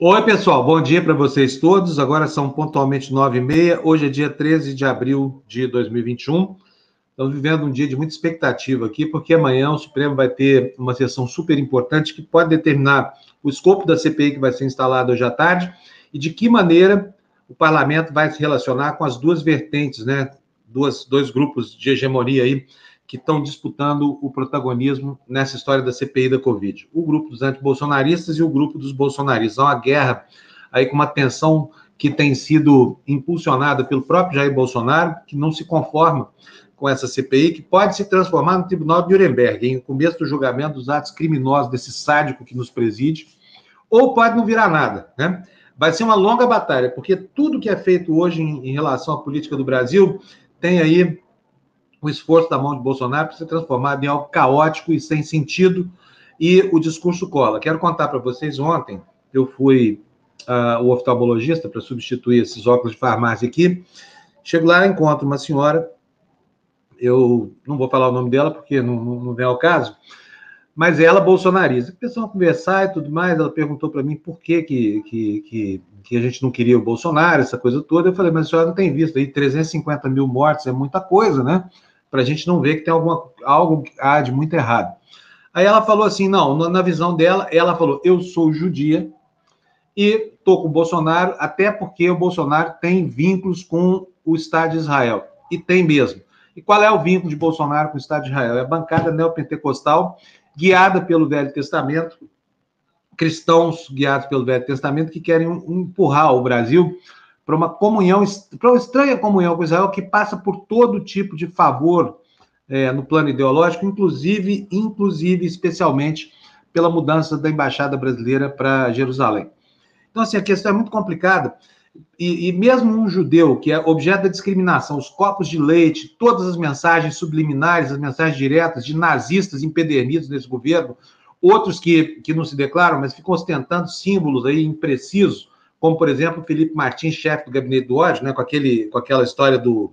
Oi, pessoal, bom dia para vocês todos. Agora são pontualmente nove e meia. Hoje é dia 13 de abril de 2021. Estamos vivendo um dia de muita expectativa aqui, porque amanhã o Supremo vai ter uma sessão super importante que pode determinar o escopo da CPI que vai ser instalada hoje à tarde e de que maneira o parlamento vai se relacionar com as duas vertentes, né? Duas, dois grupos de hegemonia aí que estão disputando o protagonismo nessa história da CPI da Covid. O grupo dos antibolsonaristas e o grupo dos bolsonaristas. Há uma guerra aí com uma tensão que tem sido impulsionada pelo próprio Jair Bolsonaro, que não se conforma com essa CPI, que pode se transformar no Tribunal de Nuremberg, em começo do julgamento dos atos criminosos desse sádico que nos preside, ou pode não virar nada, né? Vai ser uma longa batalha, porque tudo que é feito hoje em, em relação à política do Brasil tem aí o esforço da mão de Bolsonaro para ser transformado em algo caótico e sem sentido, e o discurso cola. Quero contar para vocês, ontem eu fui uh, o oftalmologista para substituir esses óculos de farmácia aqui, chego lá, encontro uma senhora, eu não vou falar o nome dela porque não, não, não vem ao caso, mas ela bolsonarista. Começou a conversar e tudo mais, ela perguntou para mim por que, que, que, que, a gente não queria o Bolsonaro, essa coisa toda. Eu falei, mas a senhora não tem visto aí 350 mil mortes, é muita coisa, né? Para a gente não ver que tem alguma, algo de muito errado. Aí ela falou assim: não, na visão dela, ela falou: eu sou judia e estou com o Bolsonaro, até porque o Bolsonaro tem vínculos com o Estado de Israel. E tem mesmo. E qual é o vínculo de Bolsonaro com o Estado de Israel? É a bancada neopentecostal, guiada pelo Velho Testamento, cristãos guiados pelo Velho Testamento, que querem empurrar o Brasil para uma comunhão, para uma estranha comunhão com Israel que passa por todo tipo de favor é, no plano ideológico, inclusive, inclusive, especialmente pela mudança da embaixada brasileira para Jerusalém. Então, assim, a questão é muito complicada. E, e, mesmo um judeu que é objeto da discriminação, os copos de leite, todas as mensagens subliminares, as mensagens diretas de nazistas empedernidos nesse governo, outros que, que não se declaram, mas ficam ostentando símbolos aí imprecisos, como, por exemplo, Felipe Martins, chefe do gabinete do ódio, né, com, aquele, com aquela história do,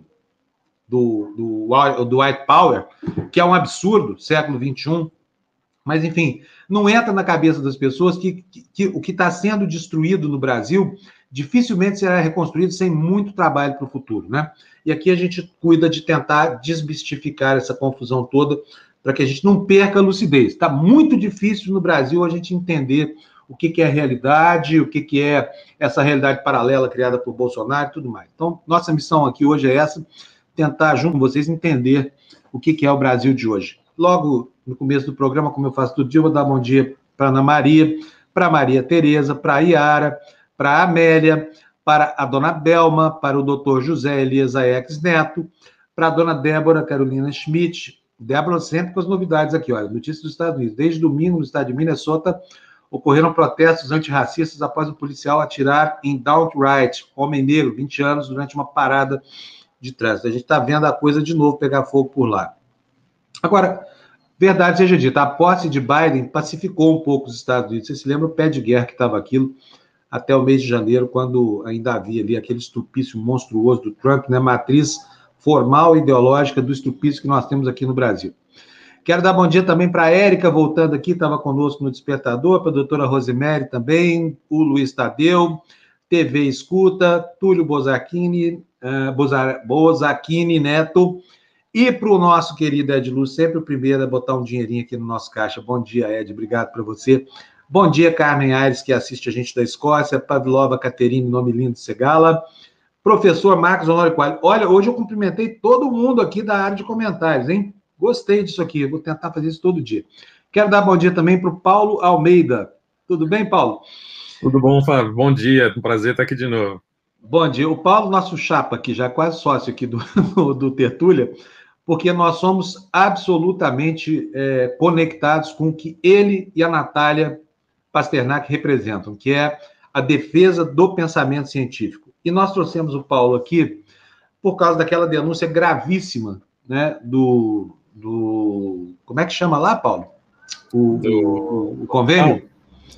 do, do, do White Power, que é um absurdo, século XXI. Mas, enfim, não entra na cabeça das pessoas que, que, que o que está sendo destruído no Brasil dificilmente será reconstruído sem muito trabalho para o futuro, né? E aqui a gente cuida de tentar desmistificar essa confusão toda para que a gente não perca a lucidez. Está muito difícil no Brasil a gente entender o que, que é realidade, o que, que é essa realidade paralela criada por Bolsonaro e tudo mais. Então, nossa missão aqui hoje é essa, tentar, junto com vocês, entender o que, que é o Brasil de hoje. Logo no começo do programa, como eu faço todo dia, eu vou dar bom dia para Ana Maria, para Maria Tereza, para Iara, para Amélia, para a dona Belma, para o doutor José Elias Aex Neto, para a dona Débora Carolina Schmidt. Débora sempre com as novidades aqui, olha, notícias dos Estados Unidos. Desde domingo, no estado de Minnesota, ocorreram protestos antirracistas após o policial atirar em Wright, homem negro, 20 anos, durante uma parada de trânsito. A gente está vendo a coisa de novo pegar fogo por lá. Agora, verdade seja dita, a posse de Biden pacificou um pouco os Estados Unidos. Você se lembra o pé de guerra que estava aquilo até o mês de janeiro, quando ainda havia ali aquele estupício monstruoso do Trump, né, matriz formal e ideológica do estupício que nós temos aqui no Brasil. Quero dar bom dia também para a Érica, voltando aqui, estava conosco no Despertador, para a doutora Rosemary também, o Luiz Tadeu, TV Escuta, Túlio Bozacchini, uh, Bozacchini Neto, e para o nosso querido Ed Luz, sempre o primeiro a botar um dinheirinho aqui no nosso caixa. Bom dia, Ed, obrigado para você. Bom dia, Carmen Aires, que assiste a gente da Escócia, Pavlova Caterine, nome lindo de Segala, professor Marcos Honório Coelho. Olha, hoje eu cumprimentei todo mundo aqui da área de comentários, hein? Gostei disso aqui, vou tentar fazer isso todo dia. Quero dar bom dia também para o Paulo Almeida. Tudo bem, Paulo? Tudo bom, Fábio? Bom dia, um prazer estar aqui de novo. Bom dia. O Paulo, nosso chapa aqui, já quase sócio aqui do, do Tertúlia, porque nós somos absolutamente é, conectados com o que ele e a Natália Pasternak representam, que é a defesa do pensamento científico. E nós trouxemos o Paulo aqui por causa daquela denúncia gravíssima né, do, do. Como é que chama lá, Paulo? O, do, o, o convênio?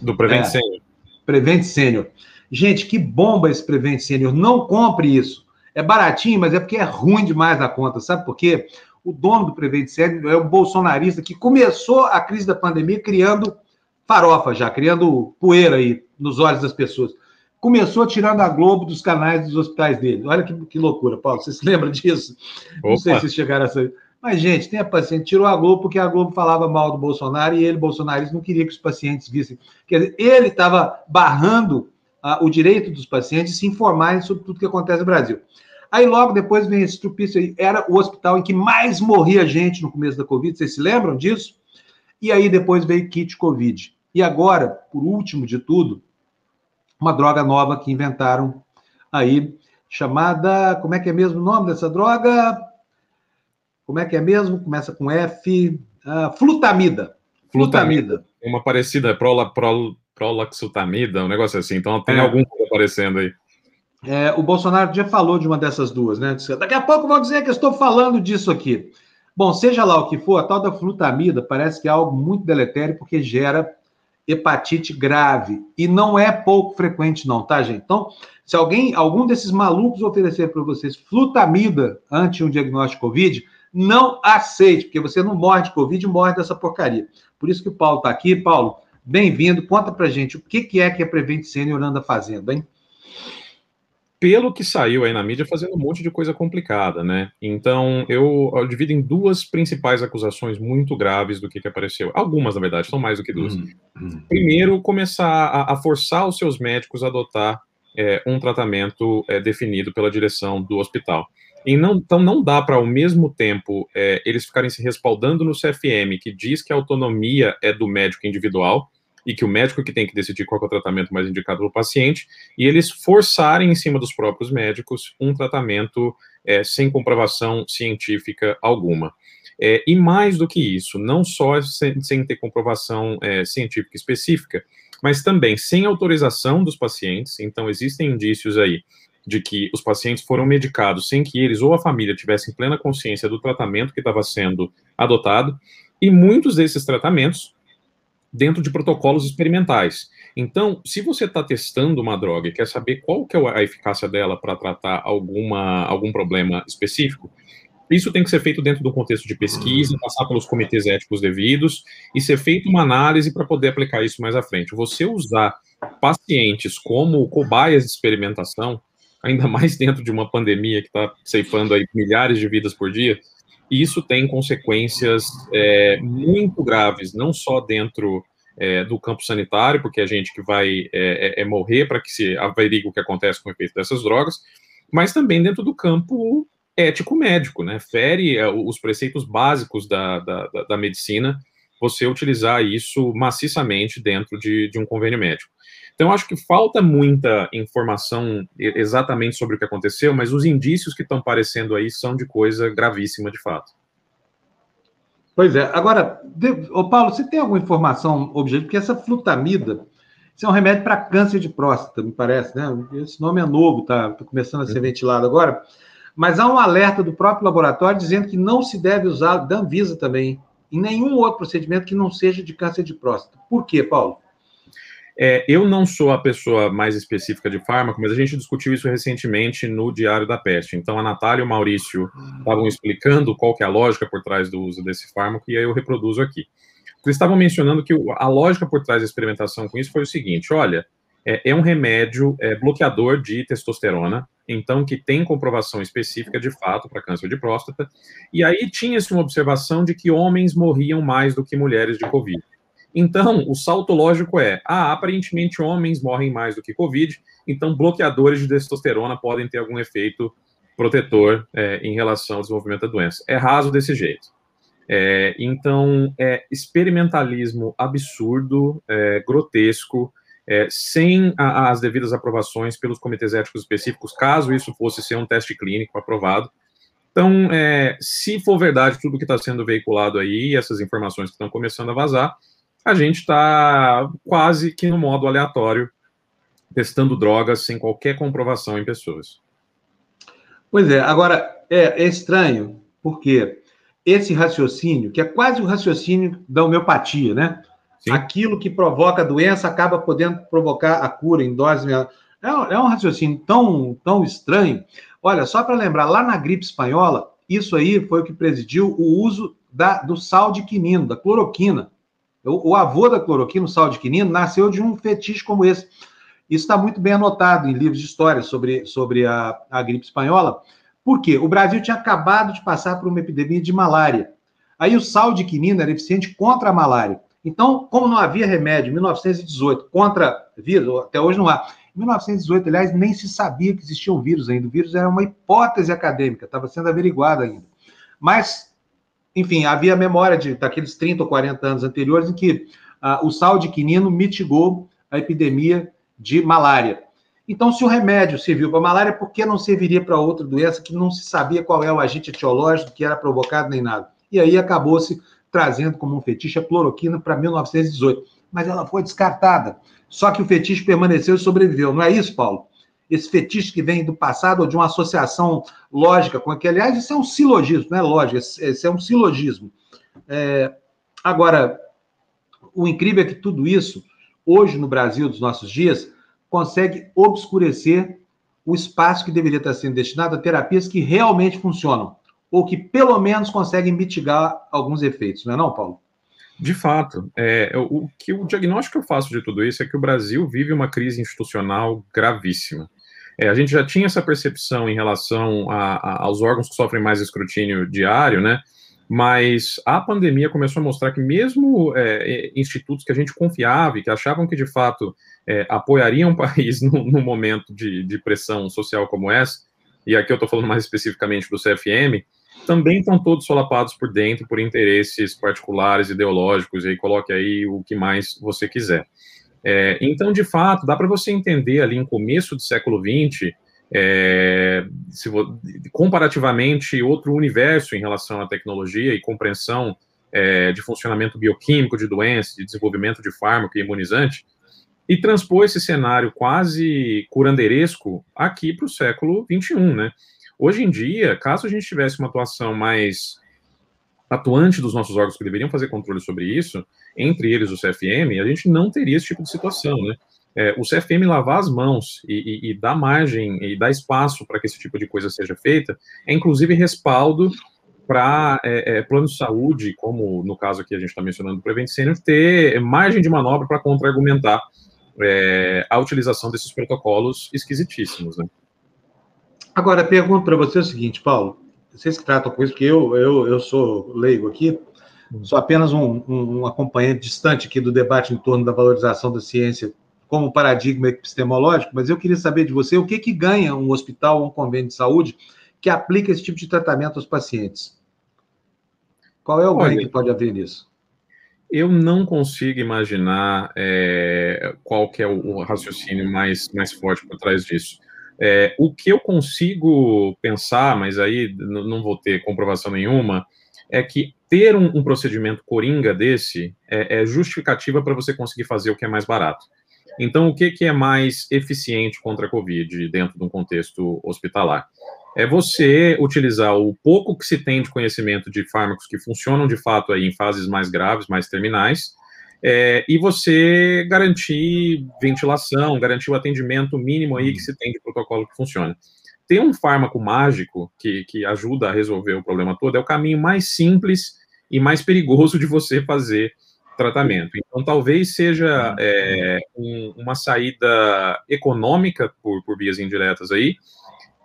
Do Prevent é, Senior. Prevent Senior. Gente, que bomba esse Prevent Senior. Não compre isso. É baratinho, mas é porque é ruim demais na conta. Sabe por quê? O dono do Prevent Senior é um bolsonarista que começou a crise da pandemia criando farofa já, criando poeira aí nos olhos das pessoas. Começou tirando a Globo dos canais dos hospitais dele. Olha que, que loucura, Paulo. Você se lembra disso? Opa. Não sei se chegaram a saber. Mas, gente, tenha paciência. Tirou a Globo porque a Globo falava mal do Bolsonaro e ele, bolsonarista, não queria que os pacientes vissem. Quer dizer, ele estava barrando ah, o direito dos pacientes de se informarem sobre tudo que acontece no Brasil. Aí logo depois vem esse trupício aí. Era o hospital em que mais morria gente no começo da Covid. Vocês se lembram disso? E aí depois veio kit Covid. E agora, por último de tudo, uma droga nova que inventaram aí, chamada. Como é que é mesmo o nome dessa droga? Como é que é mesmo? Começa com F. Uh, flutamida. Flutamida. Uma parecida, prola, prol, prolaxutamida, um negócio assim. Então tem é. algum aparecendo aí. É, o Bolsonaro já falou de uma dessas duas, né? Daqui a pouco vão dizer que eu estou falando disso aqui. Bom, seja lá o que for, a tal da flutamida parece que é algo muito deletério porque gera hepatite grave. E não é pouco frequente, não, tá, gente? Então, se alguém, algum desses malucos oferecer para vocês flutamida ante um diagnóstico de Covid, não aceite, porque você não morre de Covid, morre dessa porcaria. Por isso que o Paulo está aqui. Paulo, bem-vindo. Conta para gente o que, que é que a Prevent Senior anda fazendo, hein? pelo que saiu aí na mídia, fazendo um monte de coisa complicada, né? Então, eu, eu divido em duas principais acusações muito graves do que, que apareceu. Algumas, na verdade, são mais do que duas. Uhum. uhum. Primeiro, começar a, a, forçar os seus médicos a adotar é, um tratamento é, definido pela direção do hospital. Não, então, não dá para, ao mesmo tempo, é, eles ficarem se respaldando no CFM, que diz que a autonomia é do médico individual, e que o médico que tem que decidir qual é o tratamento mais indicado para o paciente, e eles forçarem em cima dos próprios médicos um tratamento é, sem comprovação científica alguma. É, e mais do que isso, não só sem, sem ter comprovação é, científica específica, mas também sem autorização dos pacientes. Então, existem indícios aí de que os pacientes foram medicados sem que eles ou a família tivessem plena consciência do tratamento que estava sendo adotado, e muitos desses tratamentos dentro de protocolos experimentais. Então, se você está testando uma droga e quer saber qual que é a eficácia dela para tratar alguma, algum problema específico, isso tem que ser feito dentro do contexto de pesquisa, passar pelos comitês éticos devidos e ser feita uma análise para poder aplicar isso mais à frente. Você usar pacientes como cobaias de experimentação, ainda mais dentro de uma pandemia que está ceifando aí milhares de vidas por dia, isso tem consequências é, muito graves, não só dentro é, do campo sanitário, porque a gente que vai é, é, é morrer para que se averigue o que acontece com o efeito dessas drogas, mas também dentro do campo ético-médico, né? Fere é, os preceitos básicos da, da, da, medicina você utilizar isso maciçamente dentro de, de um convênio médico. Então, acho que falta muita informação exatamente sobre o que aconteceu, mas os indícios que estão aparecendo aí são de coisa gravíssima, de fato. Pois é. Agora, ô Paulo, você tem alguma informação objetiva? Porque essa flutamida, isso é um remédio para câncer de próstata, me parece, né? Esse nome é novo, tá, tá começando a ser uhum. ventilado agora. Mas há um alerta do próprio laboratório dizendo que não se deve usar, da Anvisa também, em nenhum outro procedimento que não seja de câncer de próstata. Por quê, Paulo? É, eu não sou a pessoa mais específica de fármaco, mas a gente discutiu isso recentemente no Diário da Peste. Então, a Natália e o Maurício estavam explicando qual que é a lógica por trás do uso desse fármaco, e aí eu reproduzo aqui. Eles estavam mencionando que a lógica por trás da experimentação com isso foi o seguinte: olha, é, é um remédio é, bloqueador de testosterona, então que tem comprovação específica de fato para câncer de próstata, e aí tinha-se uma observação de que homens morriam mais do que mulheres de Covid. Então, o salto lógico é: ah, aparentemente homens morrem mais do que Covid, então bloqueadores de testosterona podem ter algum efeito protetor é, em relação ao desenvolvimento da doença. É raso desse jeito. É, então, é experimentalismo absurdo, é, grotesco, é, sem a, as devidas aprovações pelos comitês éticos específicos, caso isso fosse ser um teste clínico aprovado. Então, é, se for verdade tudo que está sendo veiculado aí, essas informações que estão começando a vazar, a gente está quase que no modo aleatório, testando drogas sem qualquer comprovação em pessoas. Pois é, agora é, é estranho, porque esse raciocínio, que é quase o raciocínio da homeopatia, né? Sim. Aquilo que provoca a doença acaba podendo provocar a cura em dose. É, é um raciocínio tão, tão estranho. Olha, só para lembrar, lá na gripe espanhola, isso aí foi o que presidiu o uso da, do sal de quinino, da cloroquina O, o avô da cloroquina, o sal de quinino, nasceu de um fetiche como esse. Isso está muito bem anotado em livros de história sobre, sobre a, a gripe espanhola. Por quê? O Brasil tinha acabado de passar por uma epidemia de malária. Aí o sal de quinino era eficiente contra a malária. Então, como não havia remédio em 1918 contra vírus, até hoje não há. Em 1918, aliás, nem se sabia que existia um vírus ainda. O vírus era uma hipótese acadêmica, estava sendo averiguado ainda. Mas, enfim, havia memória de, daqueles 30 ou 40 anos anteriores em que ah, o sal de quinino mitigou a epidemia de malária. Então, se o remédio serviu para malária, por que não serviria para outra doença que não se sabia qual é o agente etiológico que era provocado nem nada? E aí acabou-se trazendo como um fetiche a cloroquina para 1918. Mas ela foi descartada. Só que o fetiche permaneceu e sobreviveu. Não é isso, Paulo? Esse fetiche que vem do passado ou de uma associação lógica com aquele. Aliás, isso é um silogismo, não é lógica, esse é um silogismo. É... Agora, o incrível é que tudo isso, hoje no Brasil dos nossos dias, consegue obscurecer o espaço que deveria estar sendo destinado a terapias que realmente funcionam ou que pelo menos conseguem mitigar alguns efeitos, não é não, Paulo? De fato, é, o, que o diagnóstico que eu faço de tudo isso é que o Brasil vive uma crise institucional gravíssima. É, a gente já tinha essa percepção em relação a, a, aos órgãos que sofrem mais escrutínio diário, né? Mas a pandemia começou a mostrar que mesmo é, institutos que a gente confiava e que achavam que de fato é, apoiariam o país no momento de, de, pressão social como essa, e aqui eu estou falando mais especificamente do CFM, também estão todos solapados por dentro por interesses particulares, ideológicos, e aí coloque aí o que mais você quiser. É, então, de fato, dá para você entender ali em começo do século XX, é, comparativamente outro universo em relação à tecnologia e compreensão é, de funcionamento bioquímico de doenças, de desenvolvimento de fármaco e imunizante, e transpor esse cenário quase curanderesco aqui para o século XXI, né? Hoje em dia, caso a gente tivesse uma atuação mais atuante dos nossos órgãos que deveriam fazer controle sobre isso, entre eles o CFM, a gente não teria esse tipo de situação, né? É, o CFM lavar as mãos e, e, e, dar margem e dar espaço para que esse tipo de coisa seja feita, é inclusive respaldo para é, é, plano de saúde, como no caso aqui a gente está mencionando do Prevent Senior, ter margem de manobra para contra-argumentar é, a utilização desses protocolos esquisitíssimos, né? Agora, pergunto para você o seguinte, Paulo, vocês que tratam com isso, porque eu, eu, eu sou leigo aqui, sou apenas um, um, um acompanhante distante aqui do debate em torno da valorização da ciência como paradigma epistemológico, mas eu queria saber de você o que, que ganha um hospital ou um convênio de saúde que aplica esse tipo de tratamento aos pacientes. Qual é o ganho que pode haver nisso? Eu não consigo imaginar é, qual que é o, raciocínio mais, mais forte por trás disso. É, o que eu consigo pensar, mas aí não vou ter comprovação nenhuma, é que ter um, um procedimento coringa desse é, é justificativa para você conseguir fazer o que é mais barato. Então, o que, que é mais eficiente contra a Covid dentro de um contexto hospitalar? É você utilizar o pouco que se tem de conhecimento de fármacos que funcionam de fato aí em fases mais graves, mais terminais, é, e você garantir ventilação, garantir o atendimento mínimo aí que se tem de protocolo que funciona. Ter um fármaco mágico que, que ajuda a resolver o problema todo é o caminho mais simples e mais perigoso de você fazer tratamento. Então, talvez seja é, um, uma saída econômica por, por vias indiretas aí,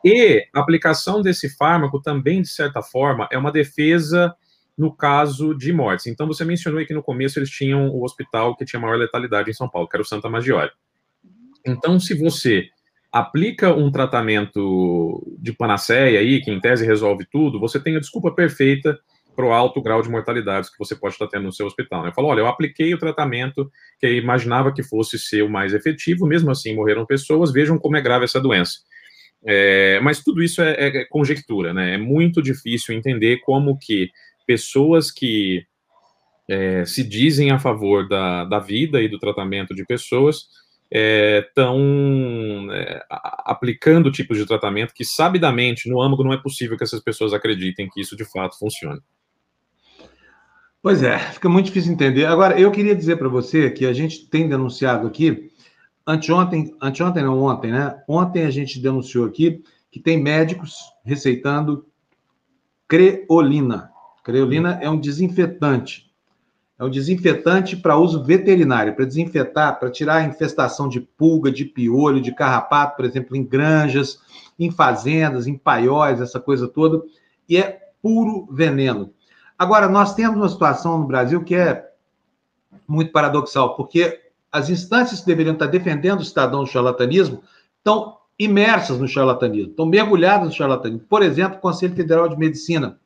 e a aplicação desse fármaco também, de certa forma, é uma defesa no caso de mortes. Então, você mencionou que no começo eles tinham o hospital que tinha maior letalidade em São Paulo, que era o Santa Maggiore. Então, se você aplica um tratamento de panaceia aí, que em tese resolve tudo, você tem a desculpa perfeita para o alto grau de mortalidade que você pode estar tendo no seu hospital. Né? Falou, olha, eu apliquei o tratamento que eu imaginava que fosse ser o mais efetivo, mesmo assim morreram pessoas, vejam como é grave essa doença. É, mas tudo isso é, é, conjectura, né? É muito difícil entender como que pessoas que é, se dizem a favor da, da vida e do tratamento de pessoas estão é, é, aplicando tipos de tratamento que, sabidamente, no âmago, não é possível que essas pessoas acreditem que isso de fato funcione. Pois é, fica muito difícil entender. Agora, eu queria dizer para você que a gente tem denunciado aqui, anteontem, anteontem não ontem, né? Ontem a gente denunciou aqui que tem médicos receitando creolina. Creolina é um desinfetante. É um desinfetante para uso veterinário, para desinfetar, para tirar a infestação de pulga, de piolho, de carrapato, por exemplo, em granjas, em fazendas, em paióis, essa coisa toda. E é puro veneno. Agora, nós temos uma situação no Brasil que é muito paradoxal, porque as instâncias que deveriam estar defendendo o cidadão do charlatanismo estão imersas no charlatanismo, estão mergulhadas no charlatanismo. Por exemplo, o Conselho Federal de Medicina.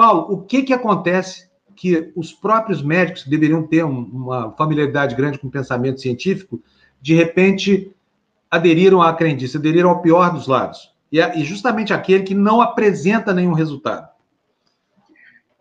Paulo, o que, que acontece que os próprios médicos que deveriam ter uma familiaridade grande com o pensamento científico, de repente aderiram à crendice, aderiram ao pior dos lados, e justamente aquele que não apresenta nenhum resultado.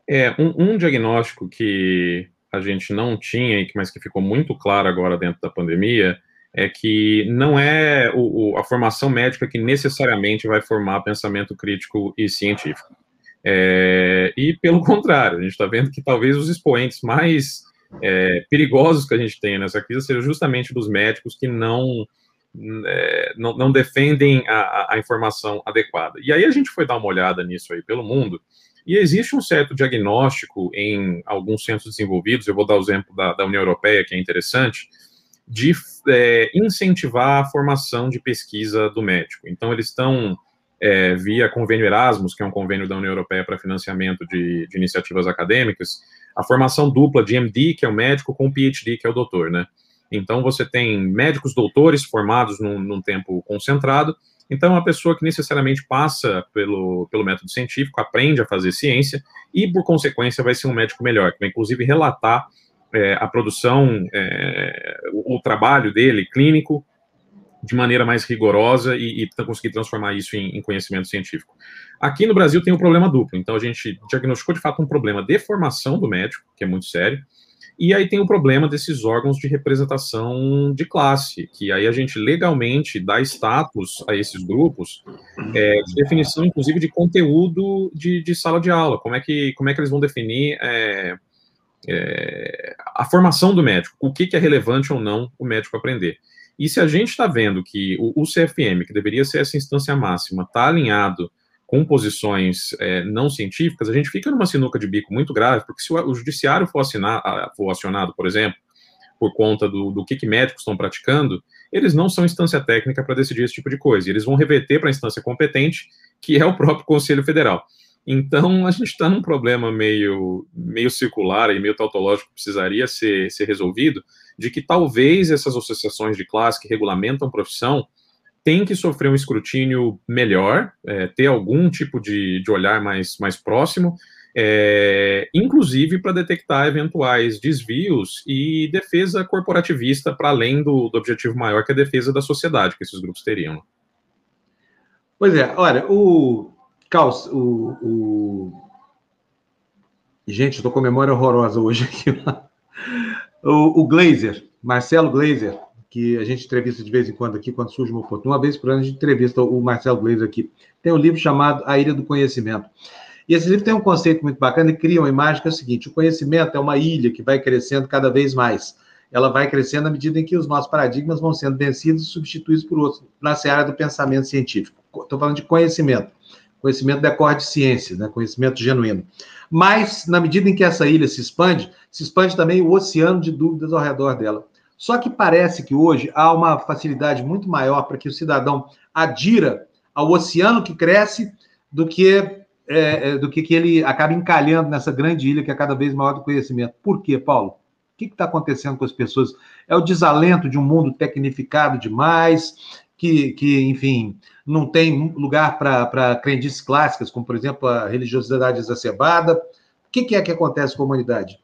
É, um, um diagnóstico que a gente não tinha, mas que ficou muito claro agora dentro da pandemia, é que não é o, o, a formação médica que necessariamente vai formar pensamento crítico e científico. É, e pelo contrário, a gente está vendo que talvez os expoentes mais é, perigosos que a gente tenha nessa crise sejam justamente dos médicos que não é, não, não, defendem a, a, informação adequada. E aí a gente foi dar uma olhada nisso aí pelo mundo, e existe um certo diagnóstico em alguns centros desenvolvidos, eu vou dar o exemplo da, da União Europeia, que é interessante, de é, incentivar a formação de pesquisa do médico. Então, eles estão é, via convênio Erasmus, que é um convênio da União Europeia para financiamento de, de, iniciativas acadêmicas, a formação dupla de MD, que é o médico, com PhD, que é o doutor, né? Então, você tem médicos doutores formados num, num tempo concentrado, então, uma pessoa que necessariamente passa pelo, pelo método científico, aprende a fazer ciência e, por consequência, vai ser um médico melhor, que vai, inclusive, relatar é, a produção, é, o, o, trabalho dele clínico de maneira mais rigorosa e, e conseguir transformar isso em, em, conhecimento científico. Aqui no Brasil tem um problema duplo, então a gente diagnosticou de fato um problema de formação do médico, que é muito sério, e aí tem o problema desses órgãos de representação de classe, que aí a gente legalmente dá status a esses grupos, é, de definição, inclusive, de conteúdo de, de, sala de aula. Como é que, como é que eles vão definir é, é, a formação do médico? O que, que, é relevante ou não o médico aprender? E se a gente está vendo que o, o CFM, que deveria ser essa instância máxima, está alinhado com posições é, não científicas, a gente fica numa sinuca de bico muito grave, porque se o, o judiciário for, assinar, for, acionado, por exemplo, por conta do, do que, que médicos estão praticando, eles não são instância técnica para decidir esse tipo de coisa, eles vão reverter para a instância competente, que é o próprio Conselho Federal. Então, a gente está num problema meio, meio circular e meio tautológico que precisaria ser, ser resolvido, de que talvez essas associações de classe que regulamentam profissão tem que sofrer um escrutínio melhor, é, ter algum tipo de, de olhar mais, mais próximo, é, inclusive para detectar eventuais desvios e defesa corporativista para além do, do, objetivo maior que é a defesa da sociedade que esses grupos teriam. Pois é, olha, o Caos, o, o... gente, estou com memória horrorosa hoje aqui. o, o Glazer, Marcelo Glazer, que a gente entrevista de vez em quando aqui, quando surge uma oportunidade. Uma vez por ano a gente entrevista o Marcelo Gleiser aqui. Tem um livro chamado A Ilha do Conhecimento. E esse livro tem um conceito muito bacana e cria uma imagem que é o seguinte: o conhecimento é uma ilha que vai crescendo cada vez mais. Ela vai crescendo à medida em que os nossos paradigmas vão sendo vencidos e substituídos por outros, na seara do pensamento científico. Estou falando de conhecimento. Conhecimento decorre de ciência, né? conhecimento genuíno. Mas, na medida em que essa ilha se expande, se expande também o oceano de dúvidas ao redor dela. Só que parece que hoje há uma facilidade muito maior para que o cidadão adira ao oceano que cresce do que é, é, do que, que ele acaba encalhando nessa grande ilha que é cada vez maior do conhecimento. Por quê, Paulo? O que está acontecendo com as pessoas? É o desalento de um mundo tecnificado demais, que, que enfim, não tem lugar para crendices clássicas, como, por exemplo, a religiosidade exacerbada. O que, que é que acontece com a humanidade?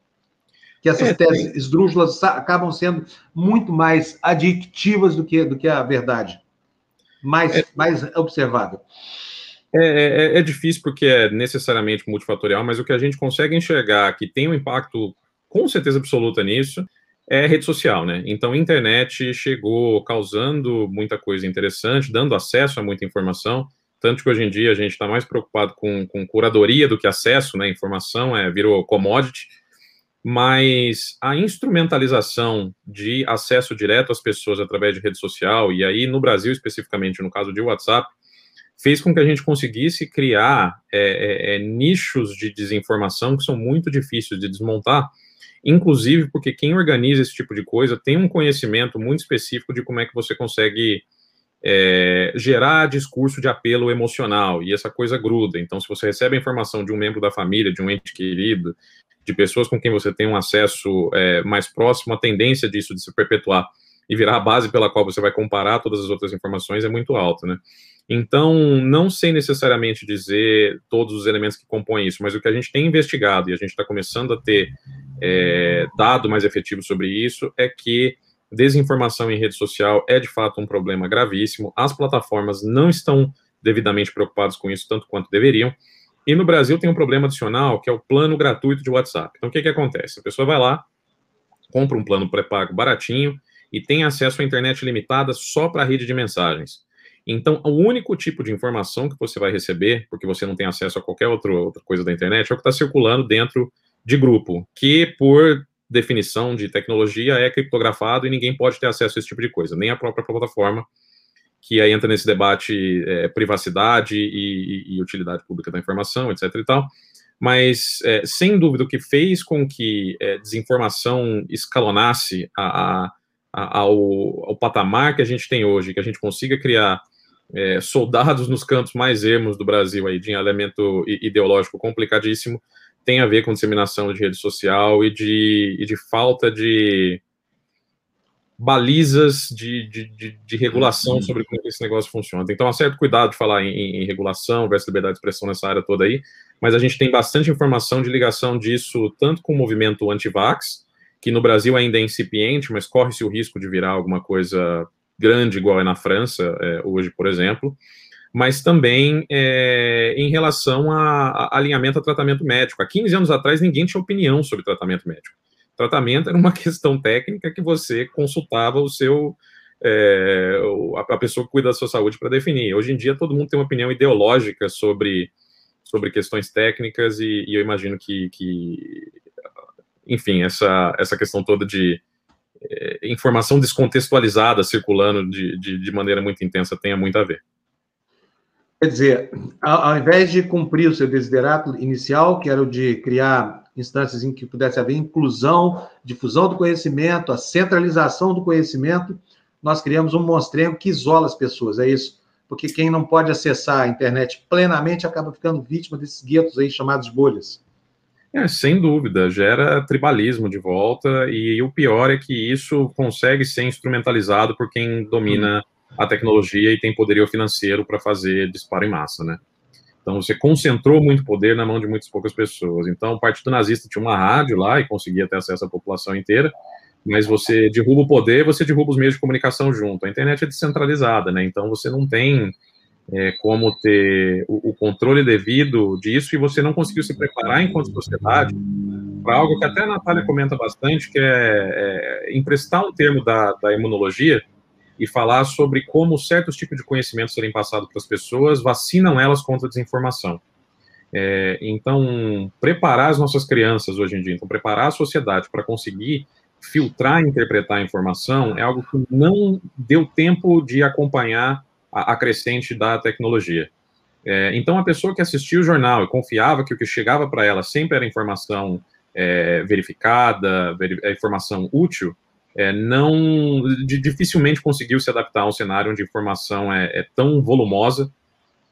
que essas é, teses tem... esdrúxulas acabam sendo muito mais adictivas do que, do que a verdade, mais, é, mais observável. É, é, é, é, difícil porque é necessariamente multifatorial, mas o que a gente consegue enxergar que tem um impacto com certeza absoluta nisso é rede social, né? Então, a internet chegou causando muita coisa interessante, dando acesso a muita informação, tanto que hoje em dia a gente está mais preocupado com, com curadoria do que acesso, né? Informação é, virou commodity, mas a instrumentalização de acesso direto às pessoas através de rede social, e aí no Brasil especificamente, no caso de WhatsApp, fez com que a gente conseguisse criar é, é, é nichos de desinformação que são muito difíceis de desmontar, inclusive porque quem organiza esse tipo de coisa tem um conhecimento muito específico de como é que você consegue é, gerar discurso de apelo emocional, e essa coisa gruda. Então, se você recebe a informação de um membro da família, de um ente querido, de pessoas com quem você tem um acesso é, mais próximo, a tendência disso de se perpetuar e virar a base pela qual você vai comparar todas as outras informações é muito alta, né? Então, não sei necessariamente dizer todos os elementos que compõem isso, mas o que a gente tem investigado e a gente está começando a ter é, dado mais efetivo sobre isso é que desinformação em rede social é de fato um problema gravíssimo. As plataformas não estão devidamente preocupadas com isso tanto quanto deveriam. E no Brasil tem um problema adicional, que é o plano gratuito de WhatsApp. Então, o que, que acontece? A pessoa vai lá, compra um plano pré-pago baratinho e tem acesso à internet limitada só para a rede de mensagens. Então, o único tipo de informação que você vai receber, porque você não tem acesso a qualquer outro, outra coisa da internet, é o que está circulando dentro de grupo, que, por definição de tecnologia, é criptografado e ninguém pode ter acesso a esse tipo de coisa, nem a própria plataforma, que aí entra nesse debate é, privacidade e, e, e, utilidade pública da informação, etc. e tal. Mas, é, sem dúvida, o que fez com que é, desinformação escalonasse a, a, a, ao, ao patamar que a gente tem hoje, que a gente consiga criar é, soldados nos cantos mais ermos do Brasil aí, de elemento ideológico complicadíssimo, tem a ver com disseminação de rede social e de, e de falta de balizas de, de, de, de regulação sobre como esse negócio funciona. Que tomar certo cuidado de falar em, em, regulação versus liberdade de expressão nessa área toda aí, mas a gente tem bastante informação de ligação disso tanto com o movimento anti-vax, que no Brasil ainda é incipiente, mas corre-se o risco de virar alguma coisa grande, igual é na França é, hoje, por exemplo, mas também é, em relação a, a, alinhamento a tratamento médico. Há 15 anos atrás, ninguém tinha opinião sobre tratamento médico. Tratamento era uma questão técnica que você consultava o seu. É, a pessoa que cuida da sua saúde para definir. Hoje em dia, todo mundo tem uma opinião ideológica sobre, sobre questões técnicas, e, e eu imagino que, que, enfim, essa, essa questão toda de é, informação descontextualizada circulando de, de, de, maneira muito intensa tenha muito a ver. Quer dizer, ao, ao, invés de cumprir o seu desiderato inicial, que era o de criar instâncias em que pudesse haver inclusão, difusão do conhecimento, a centralização do conhecimento, nós criamos um monstrengo que isola as pessoas, é isso. Porque quem não pode acessar a internet plenamente acaba ficando vítima desses guetos aí chamados bolhas. É, sem dúvida, gera tribalismo de volta, e o pior é que isso consegue ser instrumentalizado por quem domina a tecnologia e tem poderio financeiro para fazer disparo em massa, né? Então você concentrou muito poder na mão de muitas poucas pessoas. Então o Partido Nazista tinha uma rádio lá e conseguia ter acesso à população inteira, mas você derruba o poder, você derruba os meios de comunicação junto. A internet é descentralizada, né? Então você não tem é, como ter o, o, controle devido disso e você não conseguiu se preparar enquanto sociedade para algo que até a Natália comenta bastante, que é, é emprestar um termo da, da, imunologia e falar sobre como certos tipos de conhecimentos serem passados para as pessoas vacinam elas contra a desinformação. É, então, preparar as nossas crianças hoje em dia, então preparar a sociedade para conseguir filtrar e interpretar a informação é algo que não deu tempo de acompanhar a, a crescente da tecnologia. É, então, a pessoa que assistia o jornal e confiava que o que chegava para ela sempre era informação é, verificada, veri é, informação útil, é, não de, dificilmente conseguiu se adaptar a um cenário onde a informação é, é tão volumosa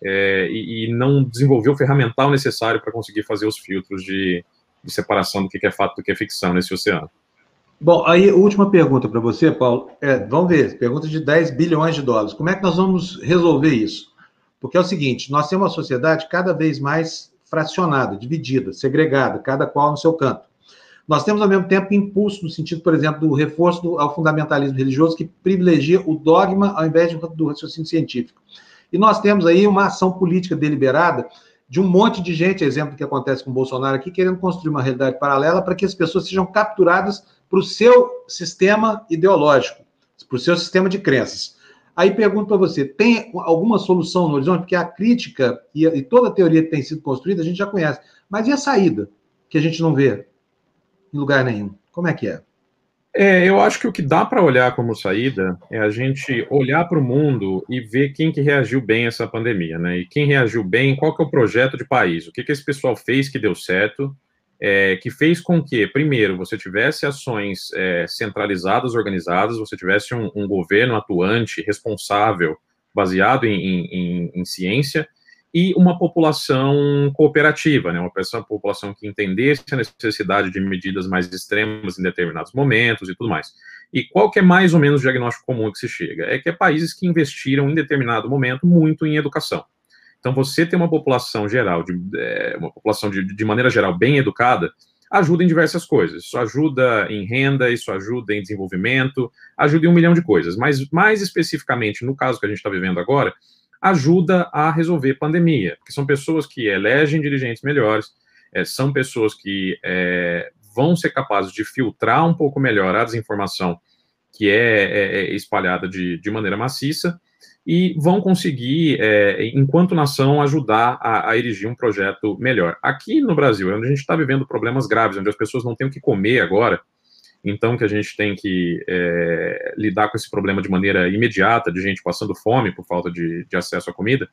é, e, e, não desenvolveu o ferramental necessário para conseguir fazer os filtros de, de separação do que é fato do que é ficção nesse oceano. Bom, aí, última pergunta para você, Paulo. É, vamos ver, pergunta de 10 bilhões de dólares. Como é que nós vamos resolver isso? Porque é o seguinte: nós temos uma sociedade cada vez mais fracionada, dividida, segregada, cada qual no seu canto. Nós temos, ao mesmo tempo, impulso no sentido, por exemplo, do reforço do, ao fundamentalismo religioso, que privilegia o dogma ao invés de, do raciocínio científico. E nós temos aí uma ação política deliberada de um monte de gente, exemplo que acontece com o Bolsonaro aqui, querendo construir uma realidade paralela para que as pessoas sejam capturadas para o seu sistema ideológico, para o seu sistema de crenças. Aí pergunto para você: tem alguma solução no horizonte? Porque a crítica e, e, toda a teoria que tem sido construída a gente já conhece. Mas e a saída, que a gente não vê em lugar nenhum? Como é que é? É, eu acho que o que dá para olhar como saída é a gente olhar para o mundo e ver quem que reagiu bem a essa pandemia, né? E quem reagiu bem, qual que é o projeto de país, o que, que esse pessoal fez que deu certo é, que fez com que, primeiro, você tivesse ações é, centralizadas, organizadas, você tivesse um, um, governo atuante, responsável, baseado em, em, em, ciência, e uma população cooperativa, né, uma população que entendesse a necessidade de medidas mais extremas em determinados momentos e tudo mais. E qual que é mais ou menos o diagnóstico comum que se chega? É que é países que investiram em determinado momento muito em educação. Então, você ter uma população geral, de, é, uma população de, de maneira geral bem educada, ajuda em diversas coisas. Isso ajuda em renda, isso ajuda em desenvolvimento, ajuda em um milhão de coisas. Mas, mais especificamente, no caso que a gente está vivendo agora, ajuda a resolver pandemia, porque são pessoas que elegem dirigentes melhores, é, são pessoas que é, vão ser capazes de filtrar um pouco melhor a desinformação que é, é, é espalhada de, de maneira maciça, e vão conseguir, é, enquanto nação, ajudar a, a, erigir um projeto melhor. Aqui no Brasil, onde a gente está vivendo problemas graves, onde as pessoas não têm o que comer agora, então que a gente tem que é, lidar com esse problema de maneira imediata, de gente passando fome por falta de, de acesso à comida,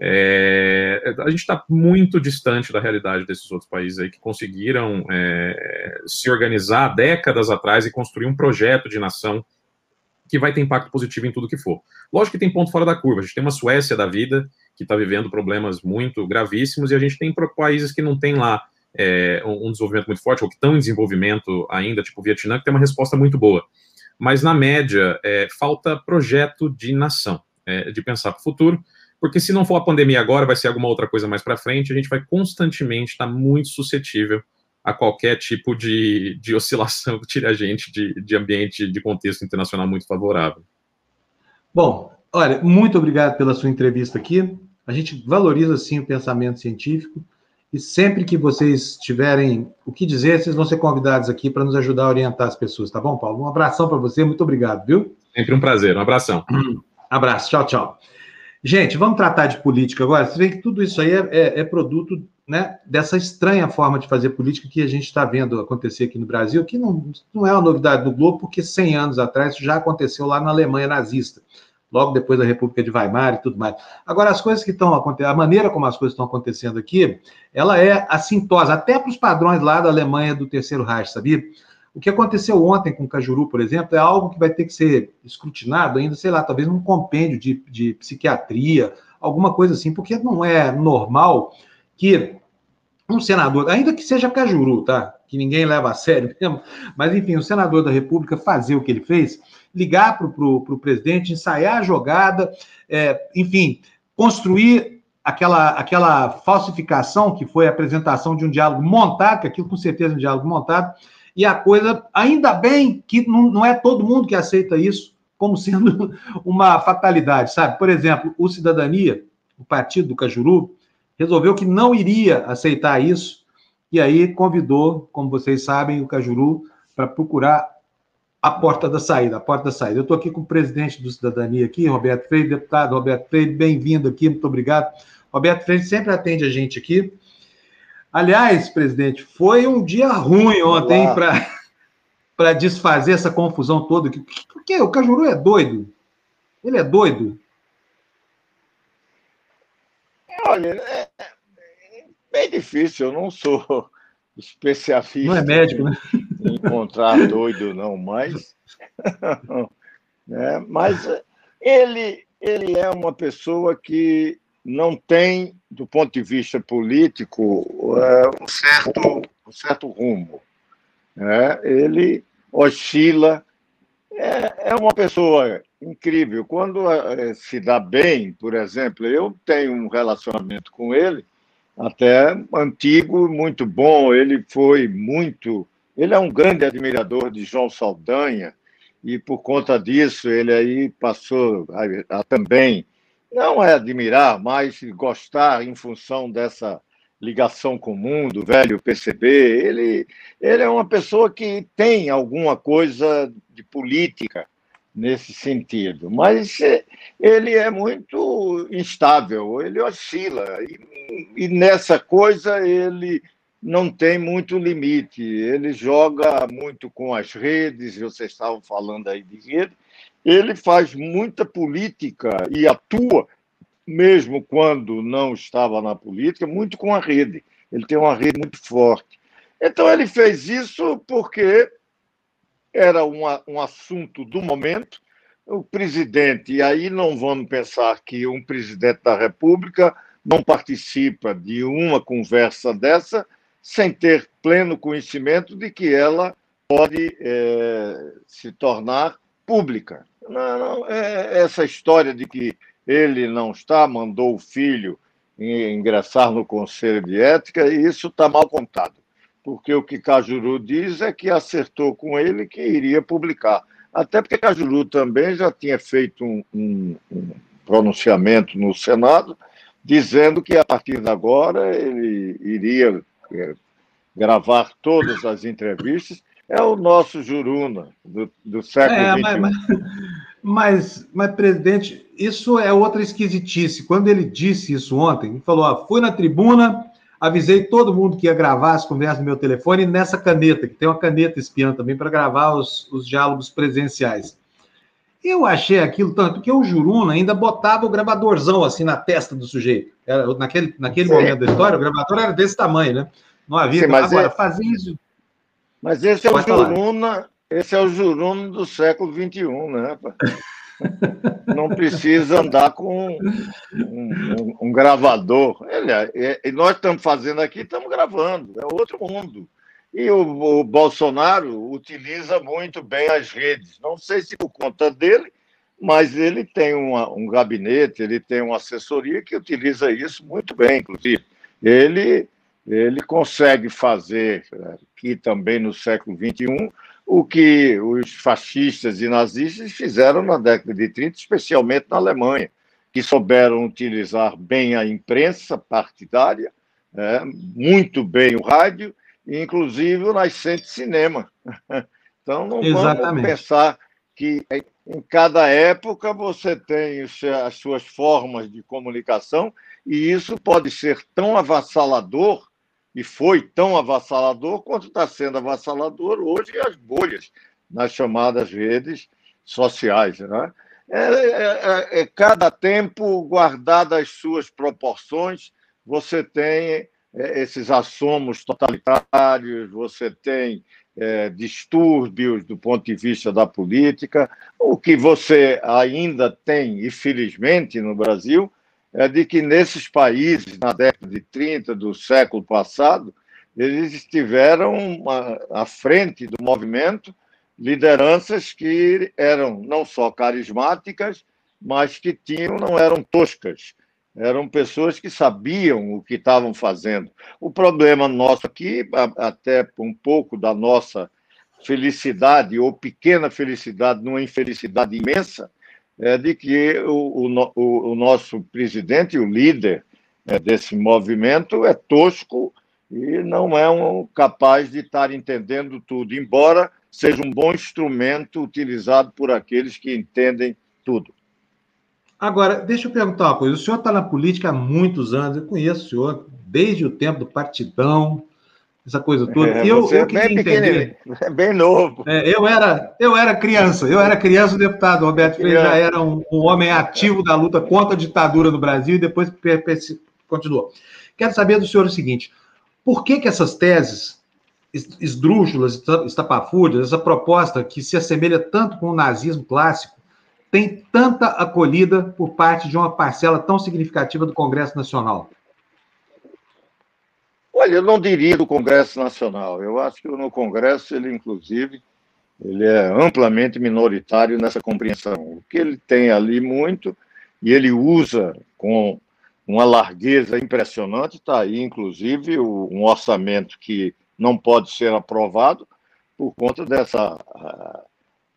é, a gente está muito distante da realidade desses outros países aí que conseguiram é, se organizar décadas atrás e construir um projeto de nação que vai ter impacto positivo em tudo que for. Lógico que tem ponto fora da curva. A gente tem uma Suécia da vida que está vivendo problemas muito gravíssimos e a gente tem países que não tem lá é, um desenvolvimento muito forte ou que estão em desenvolvimento ainda, tipo o Vietnã, que tem uma resposta muito boa. Mas na média é, falta projeto de nação, é, de pensar para o futuro. Porque se não for a pandemia agora, vai ser alguma outra coisa mais para frente, a gente vai constantemente estar tá muito suscetível a qualquer tipo de, de oscilação que tire a gente de, de ambiente, de contexto internacional muito favorável. Bom, olha, muito obrigado pela sua entrevista aqui. A gente valoriza, sim, o pensamento científico. E sempre que vocês tiverem o que dizer, vocês vão ser convidados aqui para nos ajudar a orientar as pessoas, tá bom, Paulo? Um abração para você, muito obrigado, viu? Sempre um prazer, um abração. Abraço, tchau, tchau. Gente, vamos tratar de política agora. Você vê que tudo isso aí é, é, é produto né, dessa estranha forma de fazer política que a gente está vendo acontecer aqui no Brasil, que não, não é uma novidade do Globo, porque 100 anos atrás isso já aconteceu lá na Alemanha nazista, logo depois da República de Weimar e tudo mais. Agora, as coisas que estão acontecendo, a maneira como as coisas estão acontecendo aqui, ela é assintosa, até para os padrões lá da Alemanha do Terceiro Reich, sabia? O que aconteceu ontem com o Cajuru, por exemplo, é algo que vai ter que ser escrutinado ainda, sei lá, talvez num compêndio de, de psiquiatria, alguma coisa assim, porque não é normal que um senador, ainda que seja Cajuru, tá? Que ninguém leva a sério mesmo, mas enfim, o senador da República fazer o que ele fez, ligar para o presidente, ensaiar a jogada, é, enfim, construir aquela, aquela falsificação que foi a apresentação de um diálogo montado, que aquilo com certeza é um diálogo montado, e a coisa, ainda bem que não, não é todo mundo que aceita isso como sendo uma fatalidade, sabe? Por exemplo, o Cidadania, o partido do Cajuru, resolveu que não iria aceitar isso, e aí convidou, como vocês sabem, o Cajuru para procurar a porta da saída, a porta da saída. Eu estou aqui com o presidente do Cidadania aqui, Roberto Freire, deputado Roberto Freire, bem-vindo aqui, muito obrigado. Roberto Freire sempre atende a gente aqui. Aliás, presidente, foi um dia ruim ontem para desfazer essa confusão toda. Porque o Cajuru é doido. Ele é doido. Olha, é, é bem difícil, eu não sou especialista não é médico, né? em encontrar doido, não, mas. né? Mas ele, ele é uma pessoa que não tem, do ponto de vista político, é, um, certo, um certo rumo. Né? Ele oscila. É, é uma pessoa incrível. Quando eh, se dá bem, por exemplo, eu tenho um relacionamento com ele até antigo, muito bom. Ele foi muito. Ele é um grande admirador de João Saldanha e por conta disso ele aí passou a, a também não é admirar, mas gostar em função dessa ligação com o mundo, velho PCB. Ele, ele é uma pessoa que tem alguma coisa de política nesse sentido. Mas é, ele é muito instável, ele oscila. E, e, nessa coisa ele não tem muito limite. Ele joga muito com as redes, vocês estavam falando aí de rede. Ele faz muita política e atua, mesmo quando não estava na política, muito com a rede. Ele tem uma rede muito forte. Então, ele fez isso porque era um assunto do momento. O presidente, e aí não vamos pensar que um presidente da República não participa de uma conversa dessa sem ter pleno conhecimento de que ela pode é, se tornar pública. Não, não, é essa história de que ele não está, mandou o filho ingressar no Conselho de Ética, e isso está mal contado, porque o que Cajuru diz é que acertou com ele que iria publicar. Até porque Cajuru também já tinha feito um, um, um pronunciamento no Senado dizendo que a partir de agora ele iria é, gravar todas as entrevistas. É o nosso Juruna do, do século XXI. É, mas, mas, mas, mas, presidente, isso é outra esquisitice. Quando ele disse isso ontem, ele falou: ó, fui na tribuna, avisei todo mundo que ia gravar as conversas no meu telefone nessa caneta, que tem uma caneta espiã também para gravar os, os diálogos presenciais. Eu achei aquilo tanto, porque o Juruna ainda botava o gravadorzão assim na testa do sujeito. Era, naquele naquele momento da história, o gravador era desse tamanho, né? Não havia. Sim, mas agora, é... fazer isso. Mas esse é Pode o Juruna, esse é o Juruna do século XXI, né? Não precisa andar com um, um, um gravador. Ele, é, e nós estamos fazendo aqui, estamos gravando, é outro mundo. E o, o, Bolsonaro utiliza muito bem as redes. Não sei se por conta dele, mas ele tem uma, um gabinete, ele tem uma assessoria que utiliza isso muito bem, inclusive. Ele, ele consegue fazer, aqui também no século XXI, o que os fascistas e nazistas fizeram na década de 30, especialmente na Alemanha, que souberam utilizar bem a imprensa partidária, é, muito bem o rádio inclusive o nascente cinema. Então, não Exatamente. vamos pensar que em cada época você tem as suas formas de comunicação, e isso pode ser tão avassalador, e foi tão avassalador, quanto está sendo avassalador hoje as bolhas nas chamadas redes sociais. Né? É, é, é, é cada tempo guardado as suas proporções, você tem é, esses assomos totalitários, você tem é, distúrbios do ponto de vista da política. O que você ainda tem, infelizmente, no Brasil, é de que nesses países, na década de 30 do século passado, eles estiveram à frente do movimento lideranças que eram não só carismáticas, mas que tinham não eram toscas eram pessoas que sabiam o que estavam fazendo. O problema nosso aqui, até um pouco da nossa felicidade, ou pequena felicidade, numa infelicidade imensa, é de que o, o, o nosso presidente, o líder é, desse movimento, é tosco e não é um, capaz de estar entendendo tudo, embora seja um bom instrumento utilizado por aqueles que entendem tudo. Agora, deixa eu perguntar uma coisa. O senhor está na política há muitos anos, eu conheço o senhor desde o tempo do partidão, essa coisa toda. É, eu, eu é queria bem entender. É bem novo. É, eu, era, eu era criança, eu era criança, o deputado Roberto Freire já era um, um, homem ativo da luta contra a ditadura no Brasil e depois continuou. Quero saber do senhor o seguinte: por que, que essas teses esdrúxulas, estapafúrdias, essa proposta que se assemelha tanto com o nazismo clássico, tem tanta acolhida por parte de uma parcela tão significativa do Congresso Nacional? Olha, eu não diria do Congresso Nacional. Eu acho que no Congresso ele, inclusive, ele é amplamente minoritário nessa compreensão. O que ele tem ali muito e ele usa com uma largueza impressionante. Está aí, inclusive, um orçamento que não pode ser aprovado por conta dessa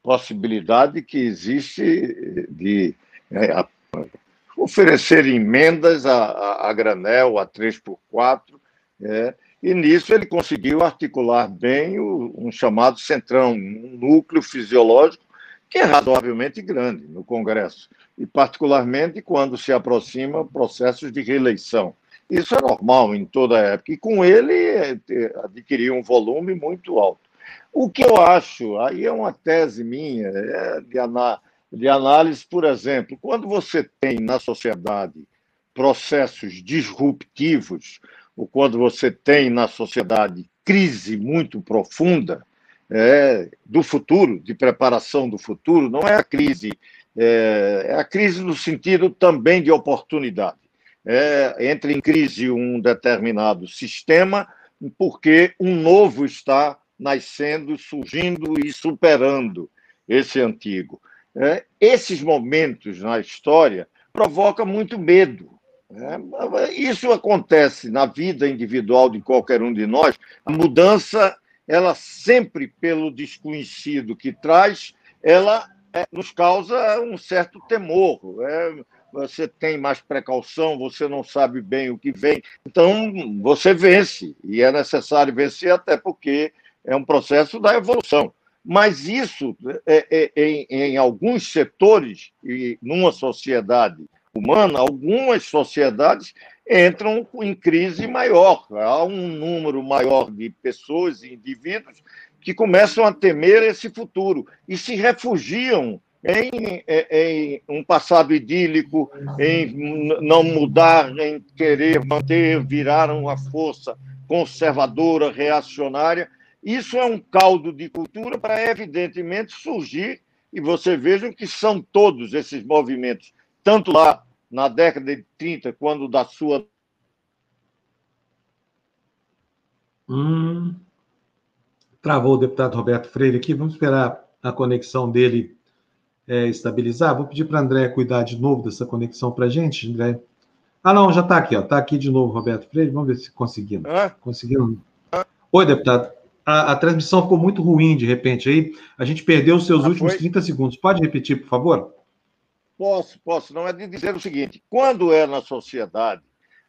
possibilidade que existe de é, oferecer emendas a, a, a, granel, a 3x4, é, e nisso ele conseguiu articular bem o, um chamado centrão, um núcleo fisiológico que é razoavelmente grande no Congresso, e particularmente quando se aproxima processos de reeleição. Isso é normal em toda a época, e com ele é, adquiriu um volume muito alto. O que eu acho, aí é uma tese minha, é de, de análise, por exemplo, quando você tem na sociedade processos disruptivos, ou quando você tem na sociedade crise muito profunda é, do futuro, de preparação do futuro, não é a crise, é, é a crise no sentido também de oportunidade. É, entra em crise um determinado sistema, porque um novo está nascendo, surgindo e superando esse antigo. É, esses momentos na história provocam muito medo. É, isso acontece na vida individual de qualquer um de nós. A mudança, ela sempre, pelo desconhecido que traz, ela é, nos causa um certo temor. É, você tem mais precaução, você não sabe bem o que vem. Então, você vence, e é necessário vencer, até porque é um processo da evolução. Mas isso, é, é, em, em alguns setores e numa sociedade humana, algumas sociedades entram em crise maior. Há um número maior de pessoas e indivíduos que começam a temer esse futuro e se refugiam em, em, um passado idílico, em não mudar, em querer manter, virar uma força conservadora, reacionária, isso é um caldo de cultura para, evidentemente, surgir, e você veja que são todos esses movimentos, tanto lá na década de 30, quando da sua. Hum, travou o deputado Roberto Freire aqui, vamos esperar a conexão dele é, estabilizar. Vou pedir para André cuidar de novo dessa conexão para a gente, André. Ah, não, já está aqui, está aqui de novo Roberto Freire. Vamos ver se conseguimos. Ah? Conseguimos. Ah? Oi, deputado a, a, transmissão ficou muito ruim de repente aí. A gente perdeu os seus ah, últimos foi? 30 segundos. Pode repetir, por favor? Posso, posso. Não é de dizer o seguinte: quando é na sociedade,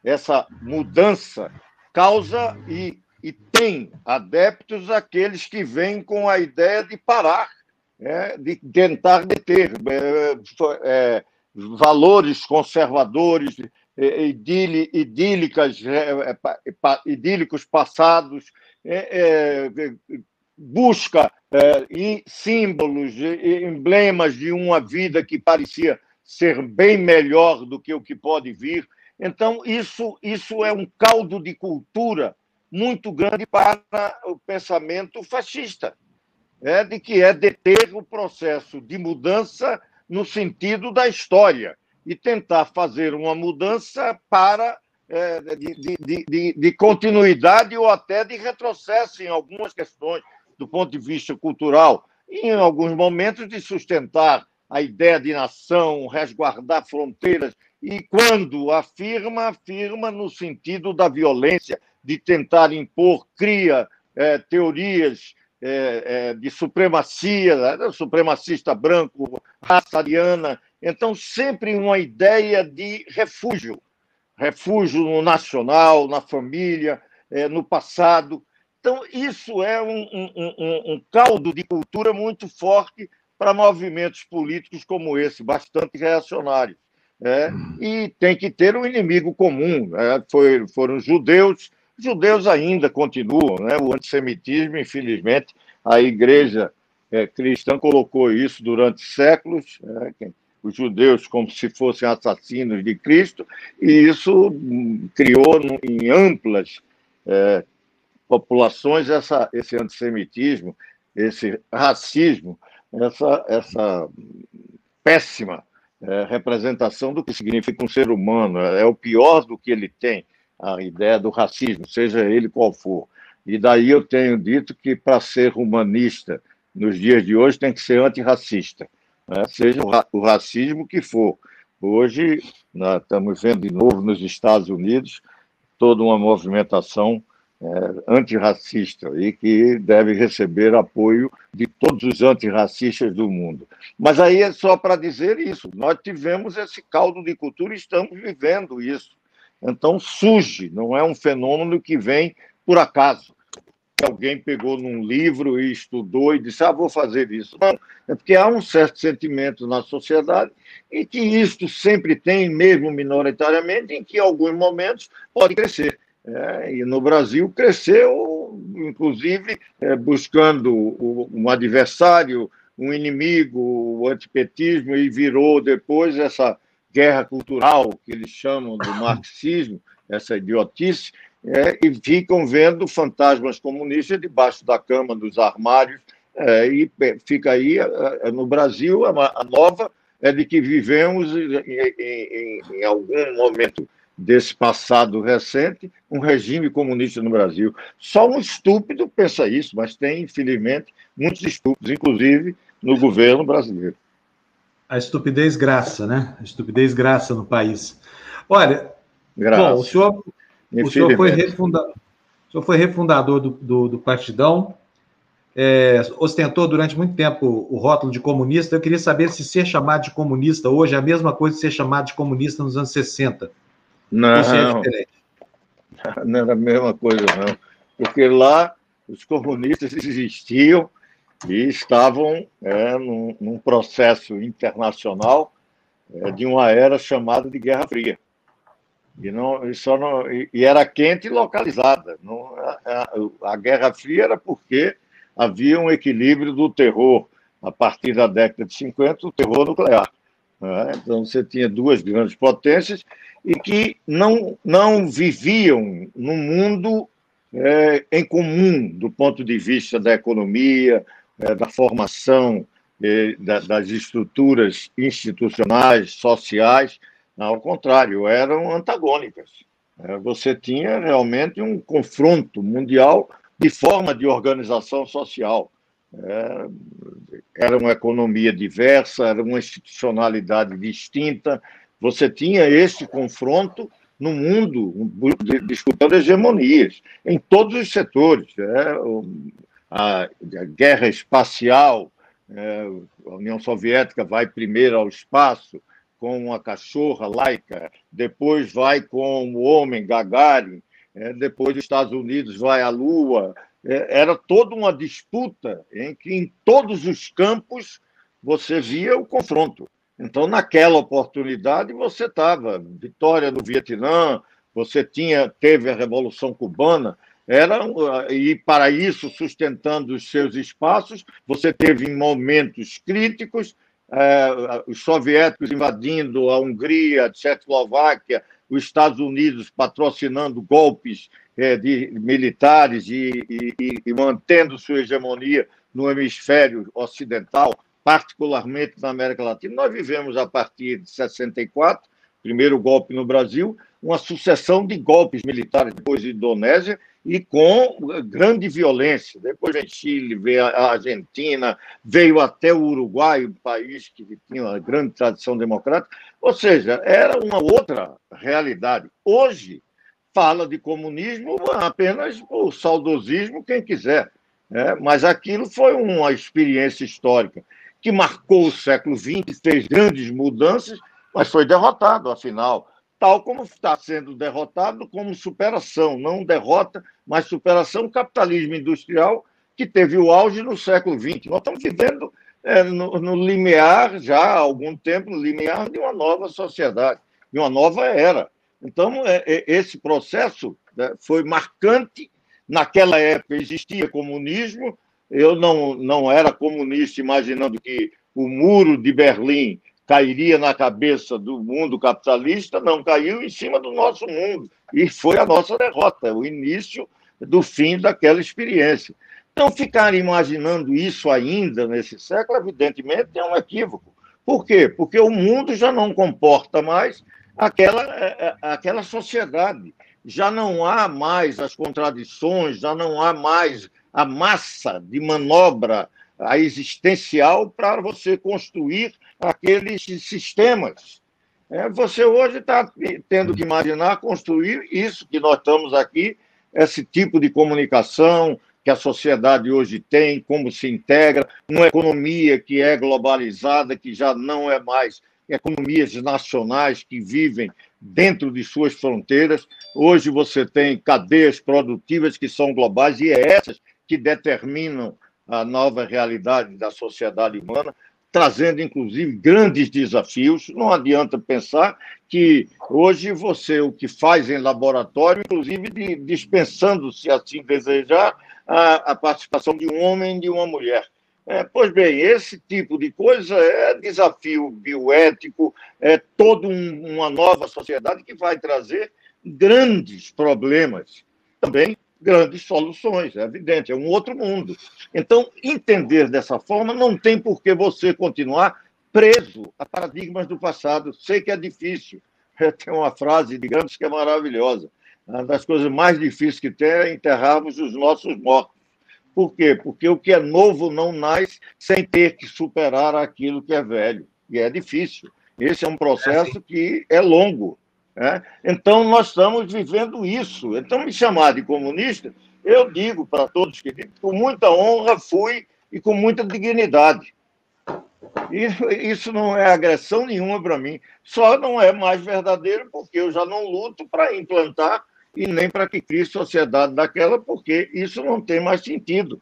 essa mudança causa e, e tem adeptos aqueles que vêm com a ideia de parar, né, de tentar deter é, é, valores conservadores, é, idílicas, é, idílicos passados busca é, símbolos, emblemas de uma vida que parecia ser bem melhor do que o que pode vir. Então, isso, isso é um caldo de cultura muito grande para o pensamento fascista, é, de que é deter o processo de mudança no sentido da história e tentar fazer uma mudança para é, de, de, de, de, continuidade ou até de retrocesso em algumas questões do ponto de vista cultural, e em alguns momentos de sustentar a ideia de nação, resguardar fronteiras, e quando afirma, afirma no sentido da violência, de tentar impor, cria é, teorias é, é, de supremacia, né, supremacista branco, raça ariana, então sempre uma ideia de refúgio, refúgio no nacional, na família, no passado. Então, isso é um, um, um, um caldo de cultura muito forte para movimentos políticos como esse, bastante reacionários. É, e tem que ter um inimigo comum. Né? Foi, foram judeus, judeus ainda continuam, né? o antissemitismo, infelizmente, a igreja é, cristã colocou isso durante séculos. É, os judeus como se fossem assassinos de Cristo, e isso criou em amplas é, populações essa, esse antissemitismo, esse racismo, essa, essa péssima é, representação do que significa um ser humano. É o pior do que ele tem, a ideia do racismo, seja ele qual for. E daí eu tenho dito que para ser humanista nos dias de hoje tem que ser antirracista né? seja o, racismo que for. Hoje, nós estamos vendo de novo nos Estados Unidos toda uma movimentação é, antirracista e que deve receber apoio de todos os antirracistas do mundo. Mas aí é só para dizer isso: nós tivemos esse caldo de cultura e estamos vivendo isso. Então surge, não é um fenômeno que vem por acaso alguém pegou num livro e estudou e disse, ah, vou fazer isso. Não, é porque há um certo sentimento na sociedade e que isto sempre tem, mesmo minoritariamente, em que em alguns momentos pode crescer. É, e no Brasil cresceu, inclusive, é, buscando um adversário, um inimigo, o antipetismo, e virou depois essa guerra cultural, que eles chamam do marxismo, essa idiotice, é, e ficam vendo fantasmas comunistas debaixo da cama, dos armários, é, e fica aí, no Brasil, a, a, nova é de que vivemos em, em, em algum momento desse passado recente, um regime comunista no Brasil. Só um estúpido pensa isso, mas tem, infelizmente, muitos estúpidos, inclusive no governo brasileiro. A estupidez graça, né? A estupidez graça no país. Olha, graça. bom, o senhor, o senhor, foi, refunda, o senhor foi refundador do, do, do Partidão, é, ostentou durante muito tempo o rótulo de comunista. Eu queria saber se ser chamado de comunista hoje é a mesma coisa que ser chamado de comunista nos anos 60. Não, não era a mesma coisa, não. Porque lá os comunistas existiam e estavam é, num, num, processo internacional é, de uma era chamada de Guerra Fria. E, não, e, só não, e, e era quente e localizada. Não, a, a, a, Guerra Fria era porque havia um equilíbrio do terror, a partir da década de 50, o terror nuclear. Né? Então, você tinha duas grandes potências e que não, não viviam no mundo é, em comum do ponto de vista da economia, é, da formação é, da, das estruturas institucionais, sociais. Ao contrário, eram antagônicas. É, você tinha realmente um confronto mundial de forma de organização social. É, era uma economia diversa, era uma institucionalidade distinta. Você tinha esse confronto no mundo, disputando hegemonias, em todos os setores. É, a, a, guerra espacial, é, a União Soviética vai primeiro ao espaço com uma cachorra laica, depois vai com o homem Gagarin, é, depois os Estados Unidos vai à Lua, é, era toda uma disputa em que, em todos os campos, você via o confronto. Então, naquela oportunidade, você estava vitória no Vietnã, você tinha teve a Revolução Cubana, era e para isso sustentando os seus espaços, você teve em momentos críticos é, os soviéticos invadindo a Hungria, a Tchecoslováquia, os Estados Unidos patrocinando golpes é, de militares e, e, e, mantendo sua hegemonia no hemisfério ocidental, particularmente na América Latina. Nós vivemos, a partir de 64, primeiro golpe no Brasil, uma sucessão de golpes militares, depois de Indonésia, e com grande violência. Depois vem Chile, veio a Argentina, veio até o Uruguai, um país que tinha uma grande tradição democrática. Ou seja, era uma outra realidade. Hoje, fala de comunismo apenas por saudosismo, quem quiser. Né? Mas aquilo foi uma experiência histórica que marcou o século XX, fez grandes mudanças, mas foi derrotado, afinal tal como está sendo derrotado como superação, não derrota, mas superação capitalismo industrial que teve o auge no século XX. Nós estamos vivendo é, no, no, limiar, já há algum tempo, no limiar de uma nova sociedade, de uma nova era. Então, é, é, esse processo né, foi marcante. Naquela época existia comunismo, eu não, não era comunista imaginando que o muro de Berlim cairia na cabeça do mundo capitalista, não caiu em cima do nosso mundo. E foi a nossa derrota, o início do fim daquela experiência. Então, ficar imaginando isso ainda nesse século, evidentemente, é um equívoco. Por quê? Porque o mundo já não comporta mais aquela, é, é, aquela sociedade. Já não há mais as contradições, já não há mais a massa de manobra a existencial para você construir aqueles sistemas. É, você hoje está tendo que imaginar construir isso que nós estamos aqui, esse tipo de comunicação que a sociedade hoje tem, como se integra, uma economia que é globalizada, que já não é mais economias nacionais que vivem dentro de suas fronteiras. Hoje você tem cadeias produtivas que são globais e é essas que determinam a nova realidade da sociedade humana, trazendo inclusive grandes desafios. Não adianta pensar que hoje você o que faz em laboratório, inclusive dispensando, se assim desejar, a, a participação de um homem e de uma mulher. É, pois bem, esse tipo de coisa é desafio bioético, é toda um, uma nova sociedade que vai trazer grandes problemas, também grandes soluções, é evidente, é um outro mundo. Então, entender dessa forma não tem por que você continuar preso a paradigmas do passado. Sei que é difícil. Tem uma frase de Gramsci que é maravilhosa. Uma das coisas mais difíceis que tem é enterrarmos os nossos mortos. Por quê? Porque o que é novo não nasce sem ter que superar aquilo que é velho. E é difícil. Esse é um processo que é longo. Né? Então, nós estamos vivendo isso. Então, me chamar de comunista, eu digo para todos que com muita honra fui e com muita dignidade. E isso não é agressão nenhuma para mim. Só não é mais verdadeiro porque eu já não luto para implantar e nem para que crie sociedade daquela, porque isso não tem mais sentido.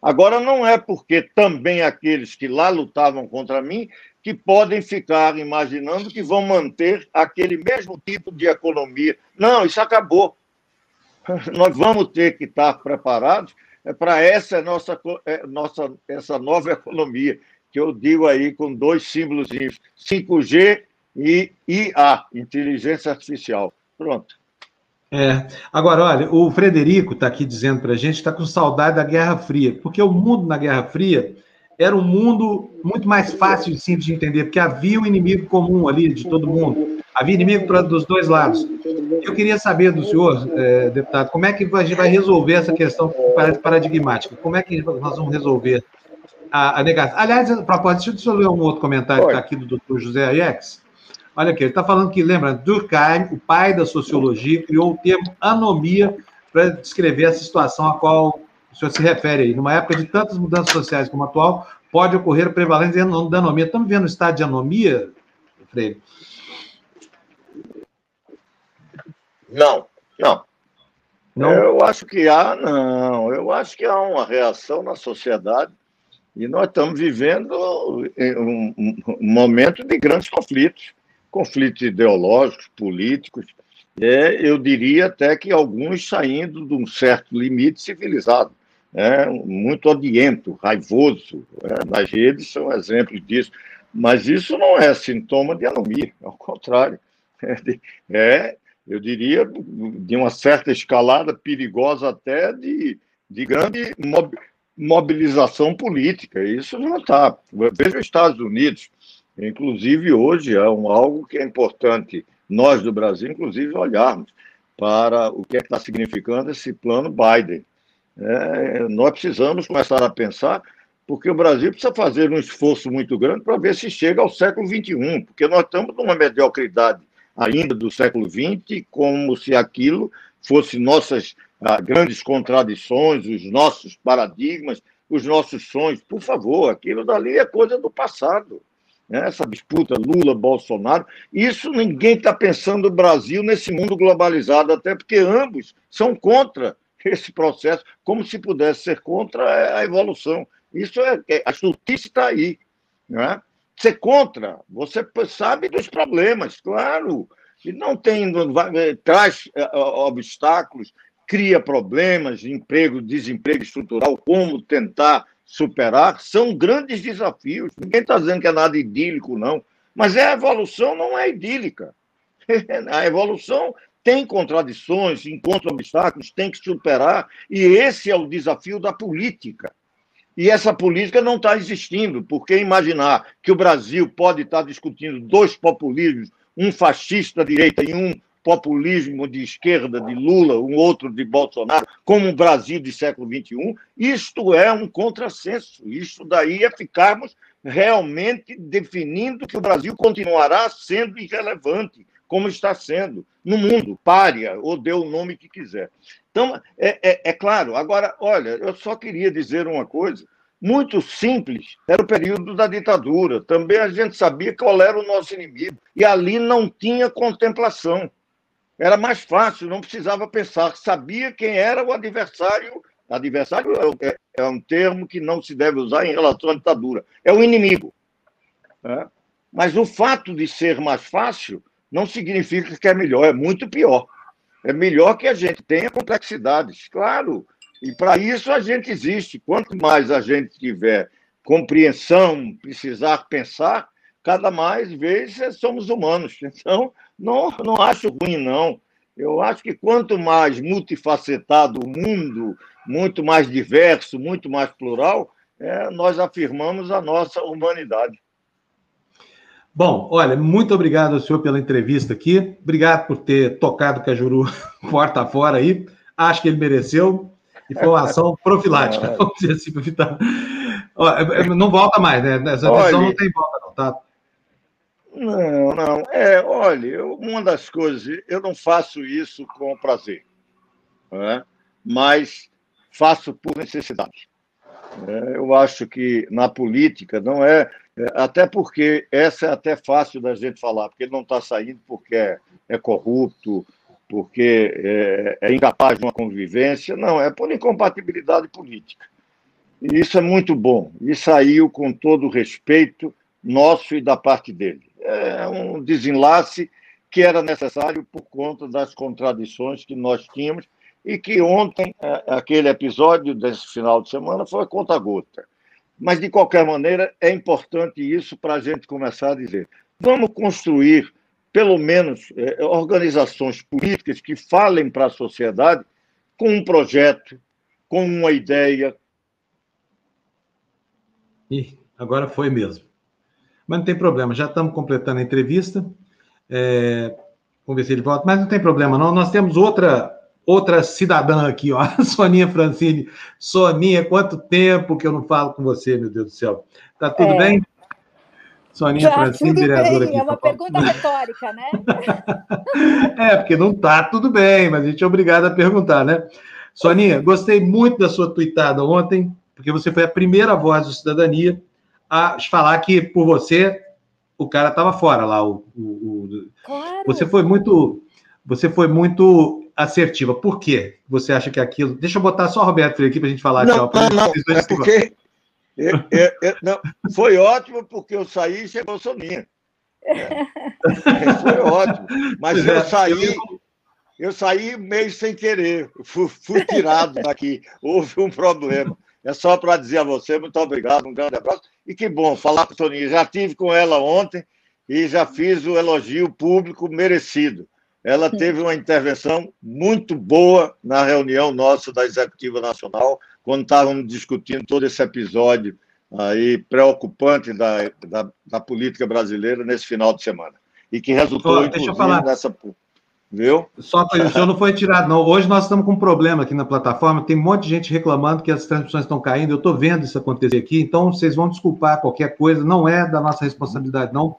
Agora, não é porque também aqueles que lá lutavam contra mim que podem ficar imaginando que vão manter aquele mesmo tipo de economia. Não, isso acabou. Nós vamos ter que estar preparados para essa nossa, é, nossa essa nova economia, que eu digo aí com dois símbolos, 5G e IA, inteligência artificial. Pronto. É. Agora, olha, o Frederico está aqui dizendo para a gente está com saudade da Guerra Fria, porque o mundo na Guerra Fria era um mundo muito mais fácil e simples de entender, porque havia um inimigo comum ali de todo mundo, havia inimigo pra, dos dois lados. Eu queria saber do senhor, é, deputado, como é que a gente vai resolver essa questão que parece paradigmática? Como é que nós vamos resolver a, a negação? Aliás, a propósito, deixa eu ler um outro comentário que está aqui do doutor José Aiex. Olha aqui, ele está falando que, lembra, Durkheim, o pai da sociologia, criou o termo anomia para descrever essa situação a qual o senhor se refere aí. Numa época de tantas mudanças sociais como a atual, pode ocorrer prevalência da anomia. Estamos vendo o estado de anomia, Freire? Não, não. Não? Eu acho que há, não. Eu acho que há uma reação na sociedade e nós estamos vivendo um, um momento de grandes conflitos conflitos ideológicos, políticos, é, eu diria até que alguns saindo de um certo limite civilizado, é, muito odiento, raivoso. É, nas redes são exemplos disso. Mas isso não é sintoma de anomia, ao contrário. É, de, é, eu diria, de uma certa escalada perigosa até de, de grande mobilização política. Isso não está. Veja os Estados Unidos. Inclusive, hoje é um, algo que é importante nós do Brasil, inclusive, olharmos para o que é está significando esse plano Biden. É, nós precisamos começar a pensar, porque o Brasil precisa fazer um esforço muito grande para ver se chega ao século XXI, porque nós estamos numa mediocridade ainda do século XX, como se aquilo fosse nossas ah, grandes contradições, os nossos paradigmas, os nossos sonhos. Por favor, aquilo dali é coisa do passado né, essa disputa Lula-Bolsonaro, isso ninguém está pensando o Brasil nesse mundo globalizado, até porque ambos são contra esse processo, como se pudesse ser contra a evolução. Isso é, é a justiça está aí. Né? Ser contra, você sabe dos problemas, claro. E não tem, vai, traz é, obstáculos, cria problemas, emprego, desemprego estrutural, como tentar superar, são grandes desafios. Ninguém está dizendo que é nada idílico, não. Mas a evolução não é idílica. A evolução tem contradições, encontra obstáculos, tem que superar, e esse é o desafio da política. E essa política não está existindo, porque imaginar que o Brasil pode estar discutindo dois populismos, um fascista direita e um populismo de esquerda de Lula, um outro de Bolsonaro, como o Brasil de século XXI, isto é um contrassenso. Isso daí é ficarmos realmente definindo que o Brasil continuará sendo irrelevante, como está sendo no mundo, párea, ou dê o nome que quiser. Então, é, é, é claro. Agora, olha, eu só queria dizer uma coisa muito simples. Era o período da ditadura. Também a gente sabia qual era o nosso inimigo. E ali não tinha contemplação era mais fácil, não precisava pensar, sabia quem era o adversário. Adversário é, é, é um termo que não se deve usar em relação à ditadura, é o inimigo. Né? Mas o fato de ser mais fácil não significa que é melhor, é muito pior. É melhor que a gente tenha complexidades, claro. E para isso a gente existe. Quanto mais a gente tiver compreensão, precisar pensar, cada mais vezes somos humanos. Então, não, não acho ruim, não. Eu acho que quanto mais multifacetado o mundo, muito mais diverso, muito mais plural, é, nós afirmamos a nossa humanidade. Bom, olha, muito obrigado ao senhor pela entrevista aqui. Obrigado por ter tocado o Cajuru porta fora aí. Acho que ele mereceu. E foi uma ação profilática, vamos dizer assim, para evitar. É, é, não volta mais, né? Essa decisão não tem volta, não, tá? Não, não. É, olha, uma das coisas, eu não faço isso com prazer, né? mas faço por necessidade. É, eu acho que na política não é, é, até porque essa é até fácil da gente falar, porque ele não está saindo porque é, é corrupto, porque é, é, incapaz de uma convivência, não, é por incompatibilidade política. E isso é muito bom. E saiu com todo o respeito nosso e da parte dele. É um desenlace que era necessário por conta das contradições que nós tínhamos e que ontem, é, aquele episódio desse final de semana, foi conta-gota. Mas, de qualquer maneira, é importante isso para a gente começar a dizer: vamos construir, pelo menos, é, organizações políticas que falem para a sociedade com um projeto, com uma ideia. E agora foi mesmo. Mas não tem problema, já estamos completando a entrevista. É, vamos ver se ele volta, mas não tem problema, não. Nós temos outra outra cidadã aqui, ó, Soninha Francine. Soninha, quanto tempo que eu não falo com você, meu Deus do céu. Tá tudo é. bem? Soninha Já, Francine, vereadora aqui. É uma pergunta retórica, né? é, porque não tá tudo bem, mas a gente é obrigado a perguntar, né? Soninha, gostei muito da sua tweetada ontem, porque você foi a primeira voz do Cidadania a falar que, por você, o cara estava fora lá. O, o, o... Claro. Você foi muito... Você foi muito assertiva. Por quê? Você acha que aquilo. Deixa eu botar só o Roberto aqui para a gente falar. Não, tchau, não, não. É porque. Eu, eu, eu, não, foi ótimo porque eu saí e chegou Soninha. É. Foi ótimo. Mas eu saí, eu saí meio sem querer. Fui, fui tirado daqui. Houve um problema. É só para dizer a você, muito obrigado, um grande abraço. E que bom falar com a Soninha. Já tive com ela ontem e já fiz o elogio público merecido ela teve uma intervenção muito boa na reunião nossa da Executiva Nacional, quando estávamos discutindo todo esse episódio aí preocupante da, da, da política brasileira nesse final de semana. E que resultou, Deixa eu falar. nessa. Viu? Só para o senhor não foi tirado, não. Hoje nós estamos com um problema aqui na plataforma, tem um monte de gente reclamando que as transmissões estão caindo. Eu estou vendo isso acontecer aqui, então vocês vão desculpar qualquer coisa, não é da nossa responsabilidade, não.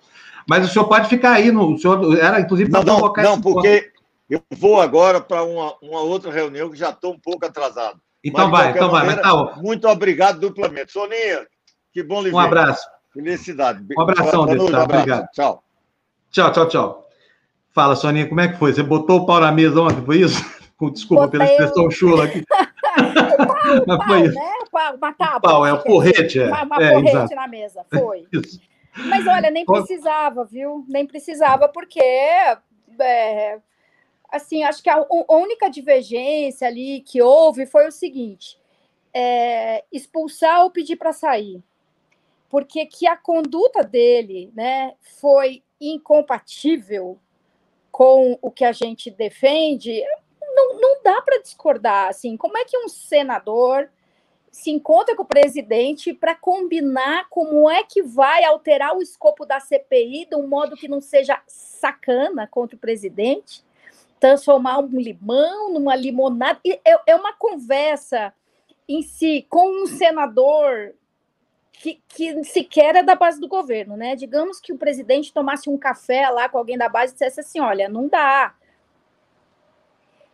Mas o senhor pode ficar aí, no, o senhor era inclusive para não, não, não porque eu vou agora para uma, uma outra reunião que já estou um pouco atrasado. Então Mas, vai, então maneira, vai. Tá... Muito obrigado duplamente. Soninha, que bom lhe ver. Um abraço. Felicidade. Um abração, Boa noite, Obrigado. Tchau. Tchau, tchau, tchau. Fala, Soninha, como é que foi? Você botou o pau na mesa ontem, foi isso? Desculpa Botei pela expressão chula aqui. pau, pau, foi isso. Né? Pau, uma tábua, pau, é o porrete. É. Uma, uma é, porrete exato. na mesa, foi. Isso. Mas olha, nem precisava, viu? Nem precisava, porque é, assim, acho que a, única divergência ali que houve foi o seguinte: é, expulsar ou pedir para sair. Porque que a conduta dele né, foi incompatível com o que a gente defende, não, não dá para discordar. Assim, como é que um senador se encontra com o presidente para combinar como é que vai alterar o escopo da CPI de um modo que não seja sacana contra o presidente, transformar um limão numa limonada. É, é uma conversa em si com um senador que, que sequer é da base do governo, né? Digamos que o presidente tomasse um café lá com alguém da base e dissesse assim: olha, não dá.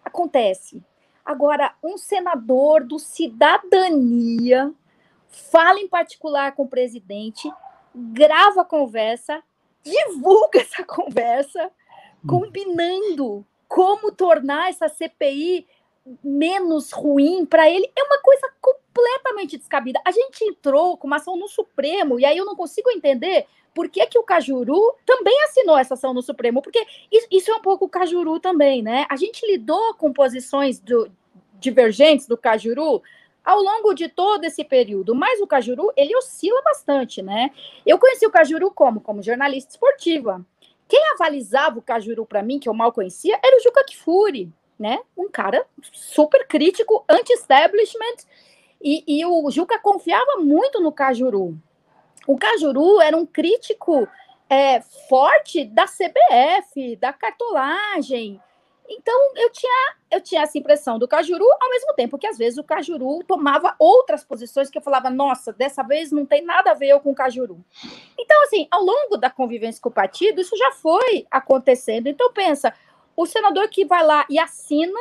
Acontece. Agora, um senador do Cidadania fala em particular com o presidente, grava a conversa, divulga essa conversa, combinando como tornar essa CPI menos ruim para ele. É uma coisa completamente descabida. A gente entrou com uma ação no Supremo, e aí eu não consigo entender por que, que o Cajuru também assinou essa ação no Supremo, porque isso, é um pouco o Cajuru também, né? A gente lidou com posições do, divergentes do Cajuru ao longo de todo esse período. Mas o Cajuru, ele oscila bastante, né? Eu conheci o Cajuru como? Como jornalista esportiva. Quem avalizava o Cajuru para mim, que eu mal conhecia, era o Juca Kfouri, né? Um cara super crítico, anti-establishment, e, e o Juca confiava muito no Cajuru. O Cajuru era um crítico é, forte da CBF, da cartolagem. Então eu tinha eu tinha essa impressão do Cajuru, ao mesmo tempo que às vezes o Cajuru tomava outras posições que eu falava, nossa, dessa vez não tem nada a ver com o Cajuru. Então assim, ao longo da convivência com o partido, isso já foi acontecendo. Então pensa, o senador que vai lá e assina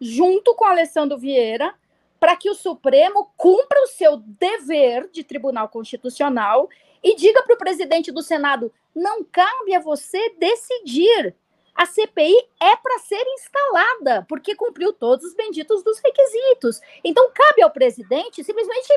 junto com Alessandro Vieira para que o Supremo cumpra o seu dever de Tribunal Constitucional e diga para o presidente do Senado: não cabe a você decidir. A CPI é para ser instalada, porque cumpriu todos os benditos dos requisitos. Então, cabe ao presidente simplesmente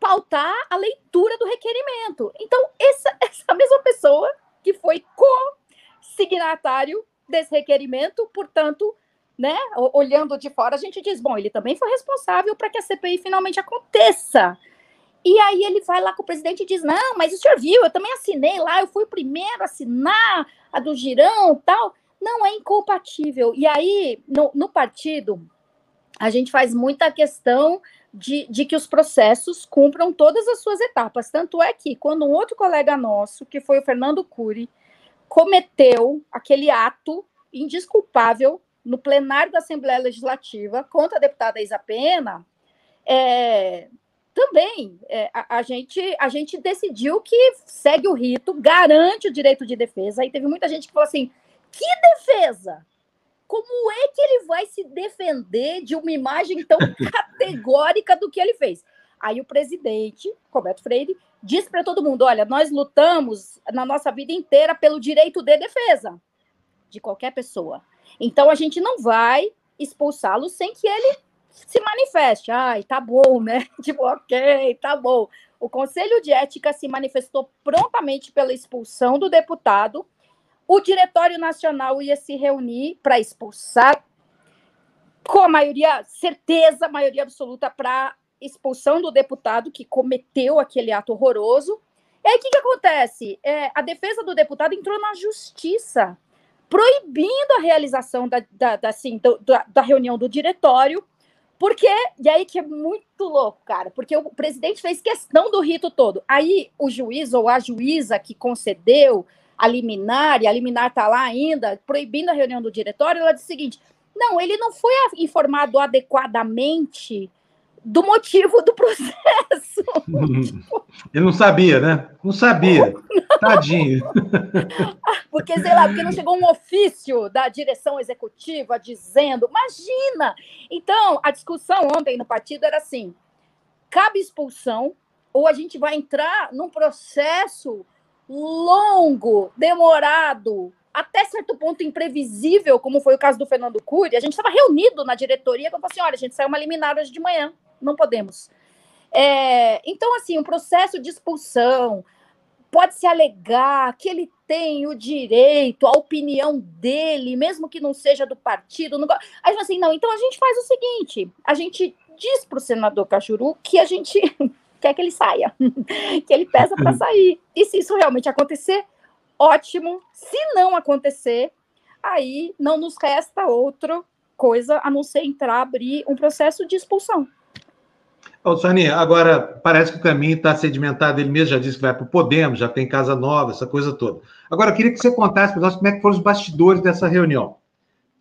pautar a leitura do requerimento. Então, essa, essa mesma pessoa que foi co-signatário desse requerimento, portanto, né, olhando de fora, a gente diz: bom, ele também foi responsável para que a CPI finalmente aconteça. E aí ele vai lá com o presidente e diz: Não, mas o senhor viu, eu também assinei lá, eu fui o primeiro a assinar a do Girão tal. Não, é incompatível. E aí, no, no partido, a gente faz muita questão de, de, que os processos cumpram todas as suas etapas. Tanto é que, quando um outro colega nosso, que foi o Fernando Cury, cometeu aquele ato indesculpável no plenário da Assembleia Legislativa contra a deputada Isa Pena, é, também é, a, a, gente, a gente decidiu que segue o rito, garante o direito de defesa. E teve muita gente que falou assim: que defesa? Como é que ele vai se defender de uma imagem tão categórica do que ele fez? Aí o presidente, Roberto Freire, disse para todo mundo: olha, nós lutamos na nossa vida inteira pelo direito de defesa de qualquer pessoa. Então a gente não vai expulsá-lo sem que ele se manifeste. Ai, tá bom, né? Tipo, ok, tá bom. O Conselho de Ética se manifestou prontamente pela expulsão do deputado. O Diretório Nacional ia se reunir para expulsar, com a maioria, certeza, maioria absoluta, para expulsão do deputado que cometeu aquele ato horroroso. E aí, o que, que acontece? É, a defesa do deputado entrou na justiça, proibindo a realização da, da, da, assim, do, da, da reunião do diretório porque, e aí que é muito louco, cara, porque o presidente fez questão do rito todo. Aí o juiz ou a juíza que concedeu a liminar, e a liminar tá lá ainda, proibindo a reunião do diretório, ela disse o seguinte: não, ele não foi informado adequadamente do motivo do processo. Ele não sabia, né? Não sabia. Não. Tadinho. Porque, sei lá, porque não chegou um ofício da direção executiva dizendo, imagina! Então, a discussão ontem no partido era assim: cabe expulsão, ou a gente vai entrar num processo longo, demorado, até certo ponto imprevisível, como foi o caso do Fernando Cury. A gente estava reunido na diretoria e falou assim: olha, a gente saiu uma liminar hoje de manhã não podemos. É, então, assim, um processo de expulsão pode-se alegar que ele tem o direito, a opinião dele, mesmo que não seja do partido. Não... Aí, assim, não, então a gente faz o seguinte: a gente diz para o senador Cachuru que a gente quer que ele saia, que ele peça para sair. E se isso realmente acontecer, ótimo. Se não acontecer, aí não nos resta outra coisa a não ser entrar, abrir um processo de expulsão. Ô, Sonia, agora parece que o caminho está sedimentado, ele mesmo já disse que vai para o Podemos, já tem casa nova, essa coisa toda. Agora, eu queria que você contasse para nós como é que foram os bastidores dessa reunião.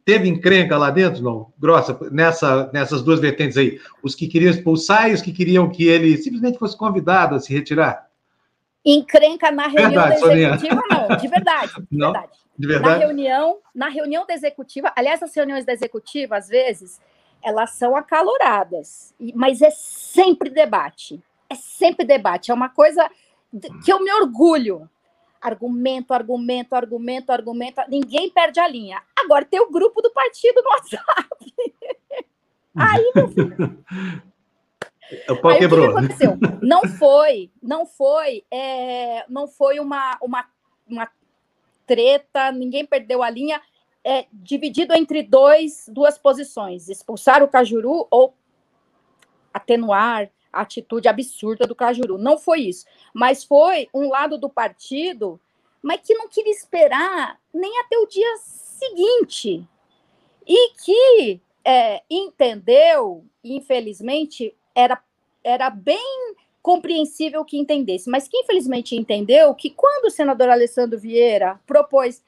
Teve encrenca lá dentro, não? Grossa, nessa, nessas duas vertentes aí. Os que queriam expulsar e os que queriam que ele simplesmente fosse convidado a se retirar? Encrenca na reunião verdade, da executiva, Sonia. não, de verdade. De não? verdade. De verdade? Na reunião, na reunião da executiva, aliás, as reuniões da executiva, às vezes, elas são acaloradas, mas é sempre debate. É sempre debate. É uma coisa que eu me orgulho. Argumento, argumento, argumento, argumento. Ninguém perde a linha. Agora tem o grupo do partido no WhatsApp. Aí, meu filho. O pau Aí, quebrou. O que, aconteceu? Não foi, não foi, é, não foi uma, uma, uma treta, ninguém perdeu a linha é dividido entre dois, duas posições: expulsar o Cajuru ou atenuar a atitude absurda do Cajuru. Não foi isso. Mas foi um lado do partido, mas que não queria esperar nem até o dia seguinte. E que é, entendeu, infelizmente, era, era bem compreensível que entendesse, mas que infelizmente entendeu que quando o senador Alessandro Vieira propôs,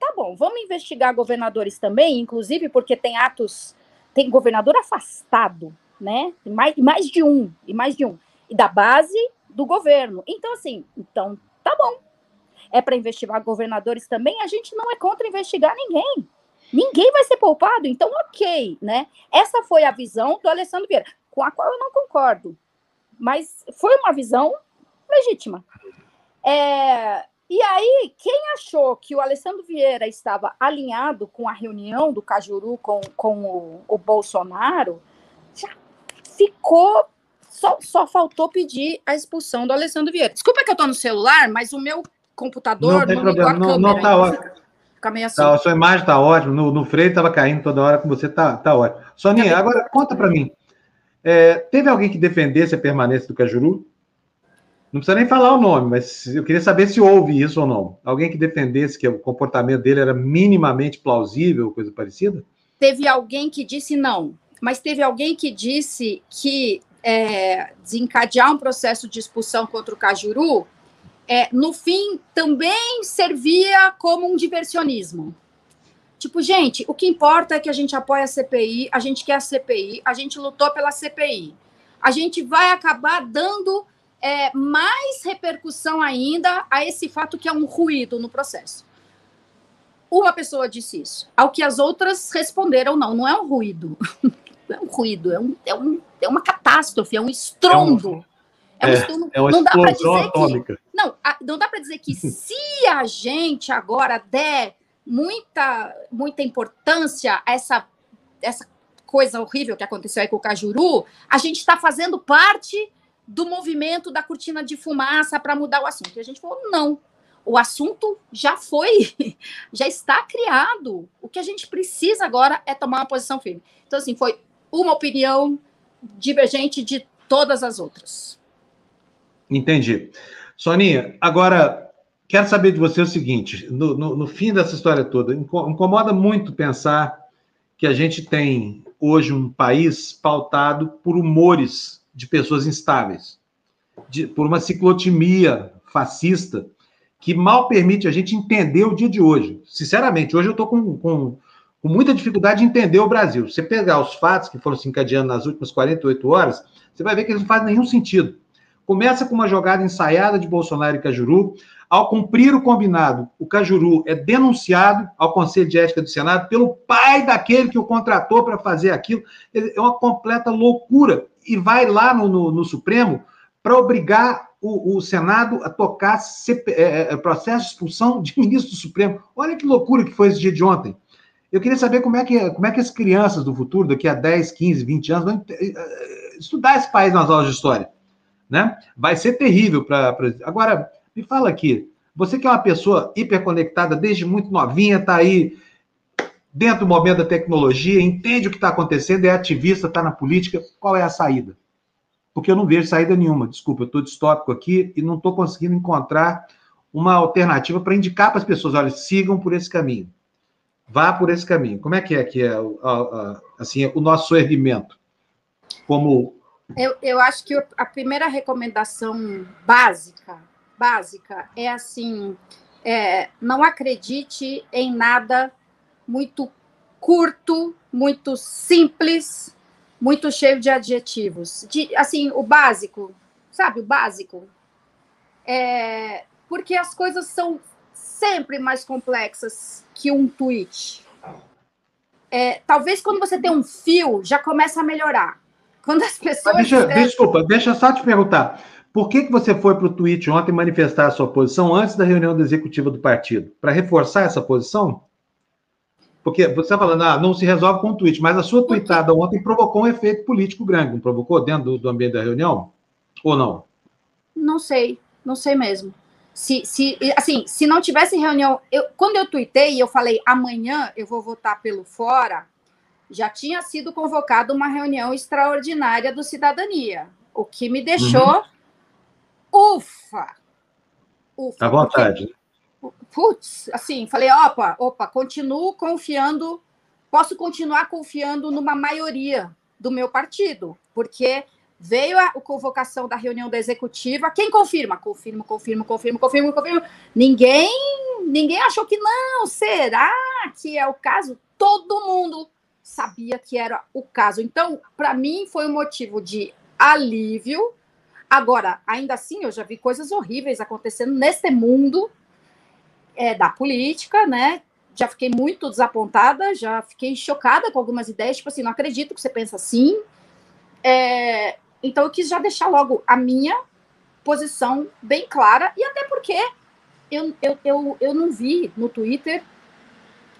tá bom, vamos investigar governadores também, inclusive porque tem atos, tem governador afastado, né? Mais, e mais de um, e mais de um, e da base do governo. Então, assim, então tá bom. É para investigar governadores também, a gente não é contra investigar ninguém. Ninguém vai ser poupado, então ok, né? Essa foi a visão do Alessandro Vieira, com a qual eu não concordo, mas foi uma visão legítima. É, e aí, quem achou que o Alessandro Vieira estava alinhado com a reunião do Cajuru com, com o, o Bolsonaro, já ficou. Só, só faltou pedir a expulsão do Alessandro Vieira. Desculpa que eu estou no celular, mas o meu computador não, não problema, não, não tá ótimo. Fica meio assim. Tá, a sua imagem está ótima. No, no freio estava caindo toda hora com você, tá, tá ótimo. Soninha, tá agora conta para mim. É, teve alguém que defendesse a permanência do Cajuru? Não precisa nem falar o nome, mas eu queria saber se houve isso ou não. Alguém que defendesse que o comportamento dele era minimamente plausível, coisa parecida? Teve alguém que disse não, mas teve alguém que disse que é, desencadear um processo de expulsão contra o Cajuru é, no fim, também servia como um diversionismo. Tipo, gente, o que importa é que a gente apoia a CPI, a gente quer a CPI, a gente lutou pela CPI. A gente vai acabar dando é, mais repercussão ainda a esse fato que é um ruído no processo. Uma pessoa disse isso. Ao que as outras responderam, não, não é um ruído. Não é um ruído, é, um, é, um, é uma catástrofe, é um estrondo. É um é, um estudo, é uma não explosão atômica. Que, não, não dá para dizer que se a gente agora der muita, muita importância a essa, essa coisa horrível que aconteceu aí com o Cajuru, a gente está fazendo parte do movimento da cortina de fumaça para mudar o assunto. E a gente falou, não, o assunto já foi, já está criado. O que a gente precisa agora é tomar uma posição firme. Então, assim, foi uma opinião divergente de todas as outras. Entendi. Soninha, agora quero saber de você o seguinte: no, no, no, fim dessa história toda, incomoda muito pensar que a gente tem hoje um país pautado por humores de pessoas instáveis, de, por uma ciclotimia fascista que mal permite a gente entender o dia de hoje. Sinceramente, hoje eu estou com, com, com muita dificuldade de entender o Brasil. Você pegar os fatos que foram se encadeando nas últimas 48 horas, você vai ver que eles não fazem nenhum sentido. Começa com uma jogada ensaiada de Bolsonaro e Cajuru. Ao cumprir o combinado, o Cajuru é denunciado ao Conselho de Ética do Senado pelo pai daquele que o contratou para fazer aquilo. É uma completa loucura. E vai lá no, no, no Supremo para obrigar o, o, Senado a tocar CP, é, é, processo de expulsão de ministro do Supremo. Olha que loucura que foi esse dia de ontem. Eu queria saber como é que, como é que as crianças do futuro, daqui a 10, 15, 20 anos, vão eh, eh, estudar esse país nas aulas de história né? Vai ser terrível para. Agora, me fala aqui, você que é uma pessoa hiperconectada desde muito novinha, está aí dentro do momento da tecnologia, entende o que está acontecendo, é ativista, está na política, qual é a saída? Porque eu não vejo saída nenhuma. Desculpa, eu estou distópico aqui e não estou conseguindo encontrar uma alternativa para indicar para as pessoas, olha, sigam por esse caminho. Vá por esse caminho. Como é que é que é assim, o nosso erguimento como eu, eu acho que a primeira recomendação básica, básica é assim, é, não acredite em nada muito curto, muito simples, muito cheio de adjetivos. De, assim, o básico, sabe, o básico. É, porque as coisas são sempre mais complexas que um tweet. É, talvez quando você tem um fio, já começa a melhorar. Quando as pessoas. Deixa, Desculpa, deixa só te perguntar. Por que, que você foi para o tweet ontem manifestar a sua posição antes da reunião da executiva do partido? Para reforçar essa posição? Porque você está falando, ah, não se resolve com o tweet, mas a sua tweetada ontem provocou um efeito político grande, não provocou dentro do, do ambiente da reunião? Ou não? Não sei, não sei mesmo. Se, se, assim, se não tivesse reunião, eu, quando eu tuitei, eu falei amanhã eu vou votar pelo fora, já tinha sido convocada uma reunião extraordinária do Cidadania, o que me deixou uhum. ufa. ufa à vontade. Porque, putz, assim, falei, opa, opa, continuo confiando, posso continuar confiando numa maioria do meu partido, porque veio a, a convocação da reunião da executiva, quem confirma? Confirma, confirma, confirma, confirma, confirma. Ninguém, ninguém achou que não, será que é o caso? Todo mundo sabia que era o caso. Então, para mim, foi um motivo de alívio. Agora, ainda assim, eu já vi coisas horríveis acontecendo nesse mundo é, da política, né? Já fiquei muito desapontada, já fiquei chocada com algumas ideias, tipo assim, não acredito que você pensa assim. É, então, eu quis já deixar logo a minha posição bem clara, e até porque eu, eu, eu, eu não vi no Twitter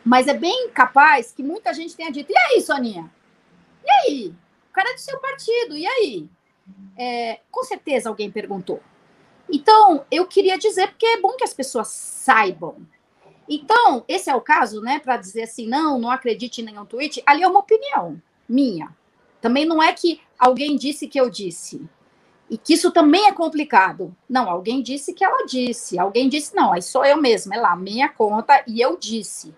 mas é bem capaz que muita gente tenha dito: e aí, Soninha? E aí? O cara é do seu partido, e aí? É, com certeza alguém perguntou. Então, eu queria dizer, porque é bom que as pessoas saibam. Então, esse é o caso, né, para dizer assim, não, não acredite em nenhum tweet, ali é uma opinião minha. Também não é que alguém disse que eu disse. E que isso também é complicado. Não, alguém disse que ela disse. Alguém disse, não, aí sou eu mesma, é lá, minha conta, e eu disse.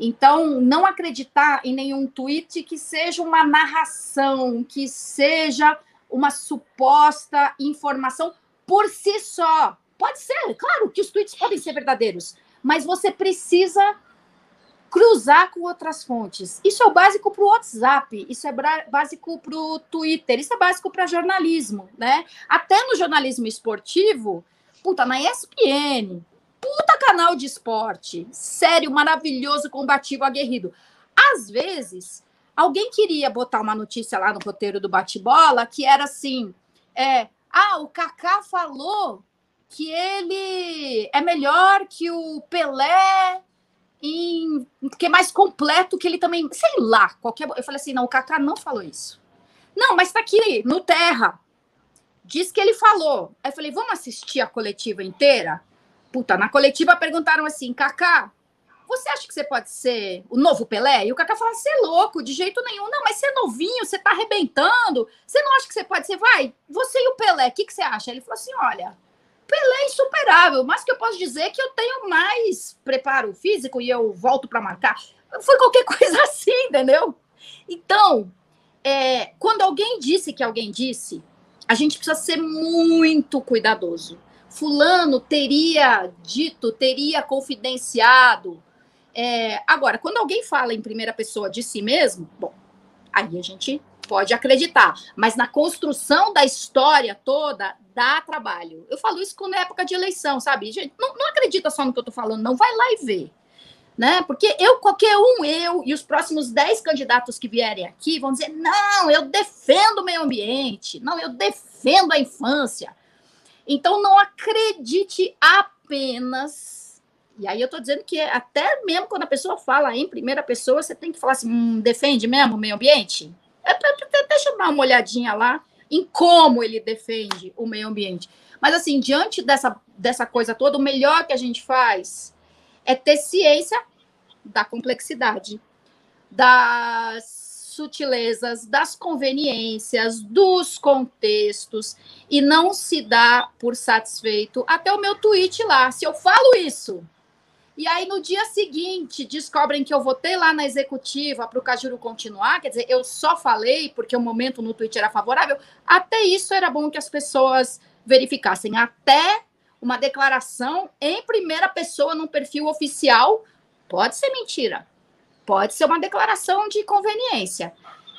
Então, não acreditar em nenhum tweet que seja uma narração, que seja uma suposta informação por si só. Pode ser, claro que os tweets podem ser verdadeiros, mas você precisa cruzar com outras fontes. Isso é o básico para o WhatsApp, isso é básico para o Twitter, isso é básico para jornalismo, né? Até no jornalismo esportivo, puta, na ESPN, puta canal de esporte, sério, maravilhoso, combativo, aguerrido. Às vezes, alguém queria botar uma notícia lá no roteiro do bate-bola que era assim: é, ah, o Kaká falou que ele é melhor que o Pelé em que é mais completo que ele também, sei lá, qualquer. Eu falei assim, não, o Kaká não falou isso. Não, mas tá aqui no Terra. Diz que ele falou. Aí eu falei, vamos assistir a coletiva inteira? Puta, na coletiva perguntaram assim, Kaká, você acha que você pode ser o novo Pelé? E o Kaká falou, você é louco, de jeito nenhum. Não, mas você é novinho, você tá arrebentando. Você não acha que você pode ser? Vai, você e o Pelé, o que, que você acha? Ele falou assim, olha, Pelé é insuperável, mas que eu posso dizer é que eu tenho mais preparo físico e eu volto para marcar. Foi qualquer coisa assim, entendeu? Então, é, quando alguém disse que alguém disse, a gente precisa ser muito cuidadoso fulano teria dito, teria confidenciado. É, agora, quando alguém fala em primeira pessoa de si mesmo, bom, aí a gente pode acreditar, mas na construção da história toda dá trabalho. Eu falo isso quando é época de eleição, sabe? Gente, não, não acredita só no que eu tô falando, não, vai lá e vê. Né? Porque eu, qualquer um, eu e os próximos 10 candidatos que vierem aqui vão dizer: não, eu defendo o meio ambiente, não, eu defendo a infância, então, não acredite apenas. E aí eu estou dizendo que até mesmo quando a pessoa fala em primeira pessoa, você tem que falar assim: hum, defende mesmo o meio ambiente? É, deixa eu dar uma olhadinha lá em como ele defende o meio ambiente. Mas, assim, diante dessa, dessa coisa toda, o melhor que a gente faz é ter ciência da complexidade, das sutilezas, das conveniências, dos contextos e não se dá por satisfeito até o meu tweet lá. Se eu falo isso, e aí no dia seguinte descobrem que eu votei lá na executiva para o Cajuru continuar, quer dizer, eu só falei porque o momento no tweet era favorável, até isso era bom que as pessoas verificassem. Até uma declaração em primeira pessoa num perfil oficial pode ser mentira pode ser uma declaração de conveniência.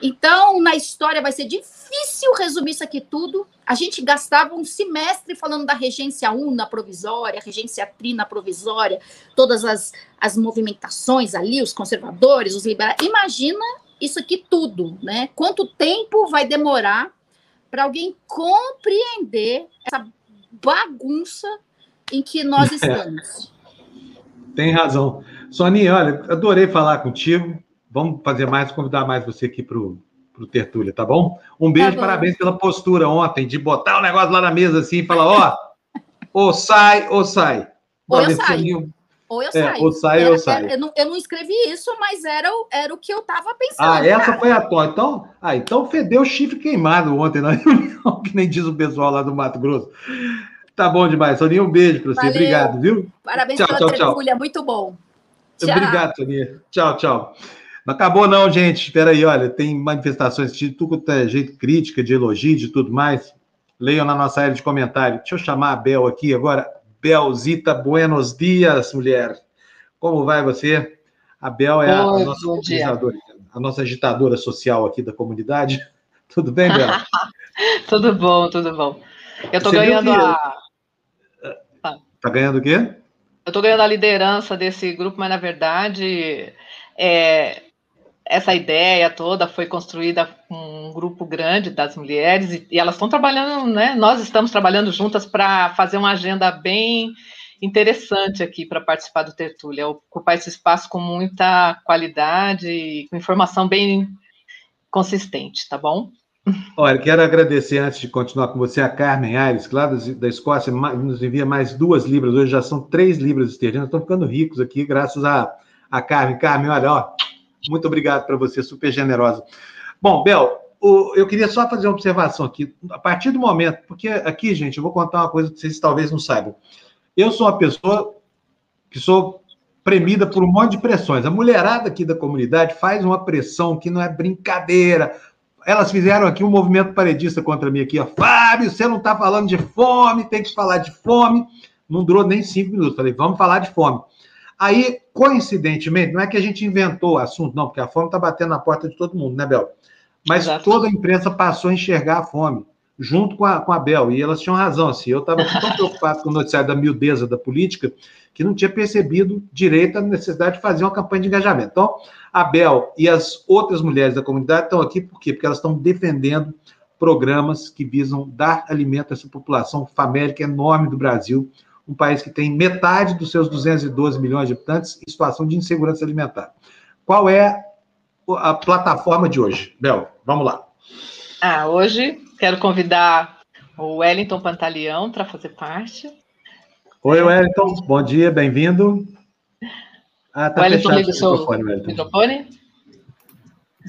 Então, na história vai ser difícil resumir isso aqui tudo. A gente gastava um semestre falando da regência una provisória, regência trina provisória, todas as, as movimentações ali, os conservadores, os liberais. Imagina isso aqui tudo, né? Quanto tempo vai demorar para alguém compreender essa bagunça em que nós estamos? Tem razão. Soninha, olha, adorei falar contigo. Vamos fazer mais, convidar mais você aqui para o Tertúlia, tá bom? Um beijo, tá parabéns pela postura ontem, de botar o negócio lá na mesa assim e falar, ó, ou sai ou sai. Ou eu saio. Ou eu é, saio. Ou sai era, ou sai. Eu, não, eu não escrevi isso, mas era, o, era o que eu estava pensando. Ah, essa cara. foi a tua. Então, ah, então fedeu chifre queimado ontem na reunião, que nem diz o pessoal lá do Mato Grosso. Tá bom demais. Soninha, um beijo para você. Valeu. Obrigado, viu? Parabéns tchau, pela tchau, tchau. muito bom. Tchau. Obrigado, Soninha. Tchau, tchau. Não acabou não, gente. Espera aí, olha, tem manifestações de tudo é jeito, crítica, de elogio, de tudo mais. Leiam na nossa área de comentário. Deixa eu chamar a Bel aqui agora. Belzita, buenos dias, mulher. Como vai você? A Bel é a, Oi, a nossa organizadora, a nossa agitadora social aqui da comunidade. Tudo bem, Bel? tudo bom, tudo bom. Eu estou ganhando a. Está ganhando o quê? Eu estou ganhando a liderança desse grupo, mas na verdade é, essa ideia toda foi construída com um grupo grande das mulheres e, e elas estão trabalhando, né? Nós estamos trabalhando juntas para fazer uma agenda bem interessante aqui para participar do Tertúlia, ocupar esse espaço com muita qualidade e com informação bem consistente, tá bom? Olha, quero agradecer, antes de continuar com você, a Carmen Aires, lá da Escócia nos envia mais duas libras, hoje já são três libras esterlinas, estão ficando ricos aqui, graças a, a Carmen. Carmen, olha, ó, muito obrigado para você, super generosa. Bom, Bel, o, eu queria só fazer uma observação aqui. A partir do momento, porque aqui, gente, eu vou contar uma coisa que vocês talvez não saibam. Eu sou uma pessoa que sou premida por um monte de pressões. A mulherada aqui da comunidade faz uma pressão que não é brincadeira. Elas fizeram aqui um movimento paredista contra mim aqui, ó. Fábio, você não está falando de fome, tem que falar de fome. Não durou nem cinco minutos. Falei, vamos falar de fome. Aí, coincidentemente, não é que a gente inventou o assunto, não, porque a fome está batendo na porta de todo mundo, né, Bel? Mas Exato. toda a imprensa passou a enxergar a fome, junto com a, com a Bel, e elas tinham razão. Assim, eu estava tão preocupado com o noticiário da miudeza da política que não tinha percebido direito a necessidade de fazer uma campanha de engajamento. Então, a Bel e as outras mulheres da comunidade estão aqui por quê? Porque elas estão defendendo programas que visam dar alimento a essa população famélica enorme do Brasil, um país que tem metade dos seus 212 milhões de habitantes em situação de insegurança alimentar. Qual é a plataforma de hoje? Bel, vamos lá. Ah, hoje quero convidar o Wellington Pantaleão para fazer parte. Oi, Wellington, bom dia, bem-vindo. Ah, tá Wellington, liga o seu microfone, Wellington. microfone.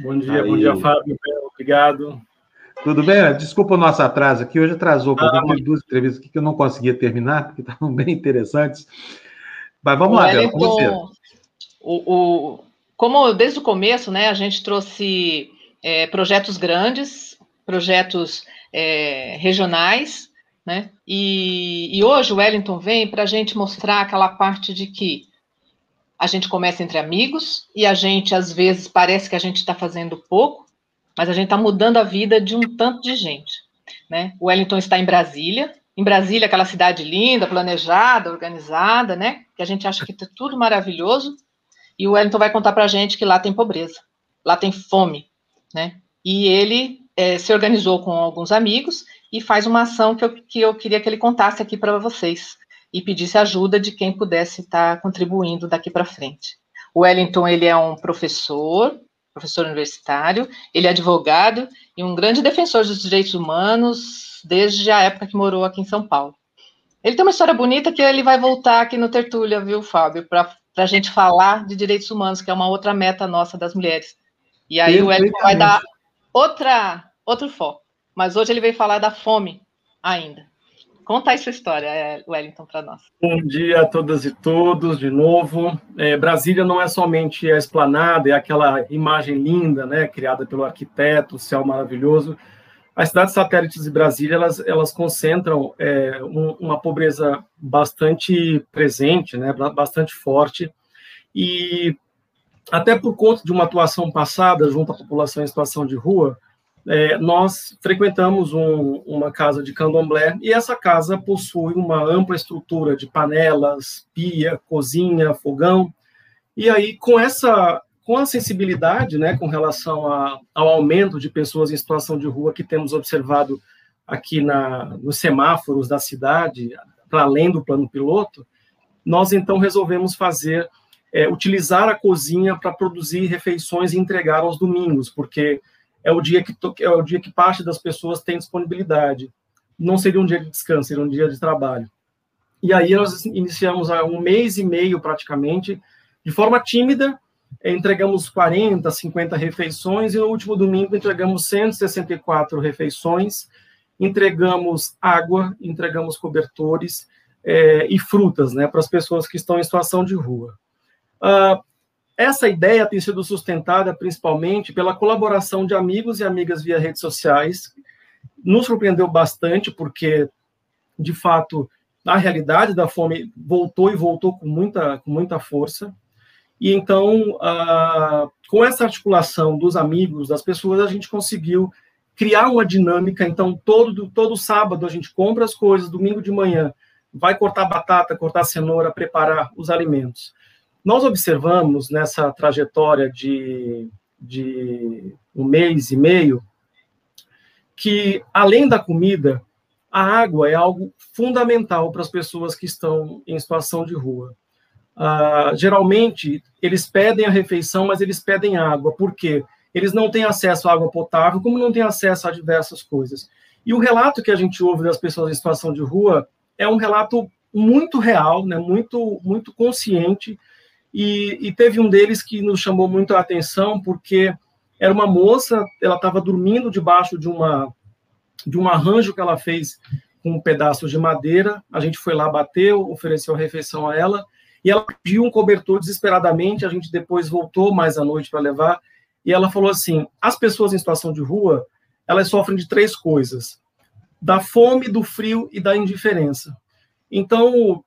Bom dia, Aí. bom dia, Fábio. Obrigado. Tudo bem? Desculpa o nosso atraso aqui. Hoje atrasou, porque ah, eu duas entrevistas aqui que eu não conseguia terminar, porque estavam bem interessantes. Mas vamos o lá, Bela, com você. O, o, como desde o começo, né, a gente trouxe é, projetos grandes, projetos é, regionais, né? E, e hoje o Wellington vem para a gente mostrar aquela parte de que a gente começa entre amigos e a gente às vezes parece que a gente está fazendo pouco, mas a gente está mudando a vida de um tanto de gente. Né? O Wellington está em Brasília, em Brasília, aquela cidade linda, planejada, organizada, né? Que a gente acha que é tudo maravilhoso. E o Wellington vai contar para a gente que lá tem pobreza, lá tem fome, né? E ele é, se organizou com alguns amigos e faz uma ação que eu, que eu queria que ele contasse aqui para vocês e pedisse ajuda de quem pudesse estar contribuindo daqui para frente. O Wellington ele é um professor, professor universitário, ele é advogado e um grande defensor dos direitos humanos desde a época que morou aqui em São Paulo. Ele tem uma história bonita que ele vai voltar aqui no Tertúlia, viu, Fábio, para a gente falar de direitos humanos, que é uma outra meta nossa das mulheres. E aí o Wellington vai dar outra, outro foco. Mas hoje ele veio falar da fome ainda. Conta sua história, é, Wellington, para nós. Bom dia a todas e todos, de novo. É, Brasília não é somente a esplanada, é aquela imagem linda, né, criada pelo arquiteto, o céu maravilhoso. As cidades satélites de Brasília, elas, elas concentram é, um, uma pobreza bastante presente, né, bastante forte, e até por conta de uma atuação passada junto à população em situação de rua, é, nós frequentamos um, uma casa de candomblé e essa casa possui uma ampla estrutura de panelas, pia, cozinha, fogão. E aí, com essa com a sensibilidade né, com relação a, ao aumento de pessoas em situação de rua que temos observado aqui na, nos semáforos da cidade, para além do plano piloto, nós então resolvemos fazer, é, utilizar a cozinha para produzir refeições e entregar aos domingos, porque é o dia que é o dia que parte das pessoas tem disponibilidade. Não seria um dia de descanso, seria um dia de trabalho. E aí nós iniciamos há um mês e meio praticamente, de forma tímida, entregamos 40, 50 refeições e no último domingo entregamos 164 refeições, entregamos água, entregamos cobertores é, e frutas né, para as pessoas que estão em situação de rua. Uh, essa ideia tem sido sustentada principalmente pela colaboração de amigos e amigas via redes sociais. Nos surpreendeu bastante, porque, de fato, a realidade da fome voltou e voltou com muita, com muita força. E então, com essa articulação dos amigos, das pessoas, a gente conseguiu criar uma dinâmica. Então, todo, todo sábado a gente compra as coisas, domingo de manhã vai cortar batata, cortar cenoura, preparar os alimentos. Nós observamos nessa trajetória de, de um mês e meio que, além da comida, a água é algo fundamental para as pessoas que estão em situação de rua. Uh, geralmente, eles pedem a refeição, mas eles pedem água. Por quê? Eles não têm acesso à água potável, como não têm acesso a diversas coisas. E o relato que a gente ouve das pessoas em situação de rua é um relato muito real, né, muito, muito consciente, e, e teve um deles que nos chamou muito a atenção, porque era uma moça, ela estava dormindo debaixo de uma de um arranjo que ela fez com um pedaço de madeira, a gente foi lá, bateu, ofereceu a refeição a ela, e ela pediu um cobertor desesperadamente, a gente depois voltou mais à noite para levar, e ela falou assim: as pessoas em situação de rua, elas sofrem de três coisas: da fome, do frio e da indiferença. Então,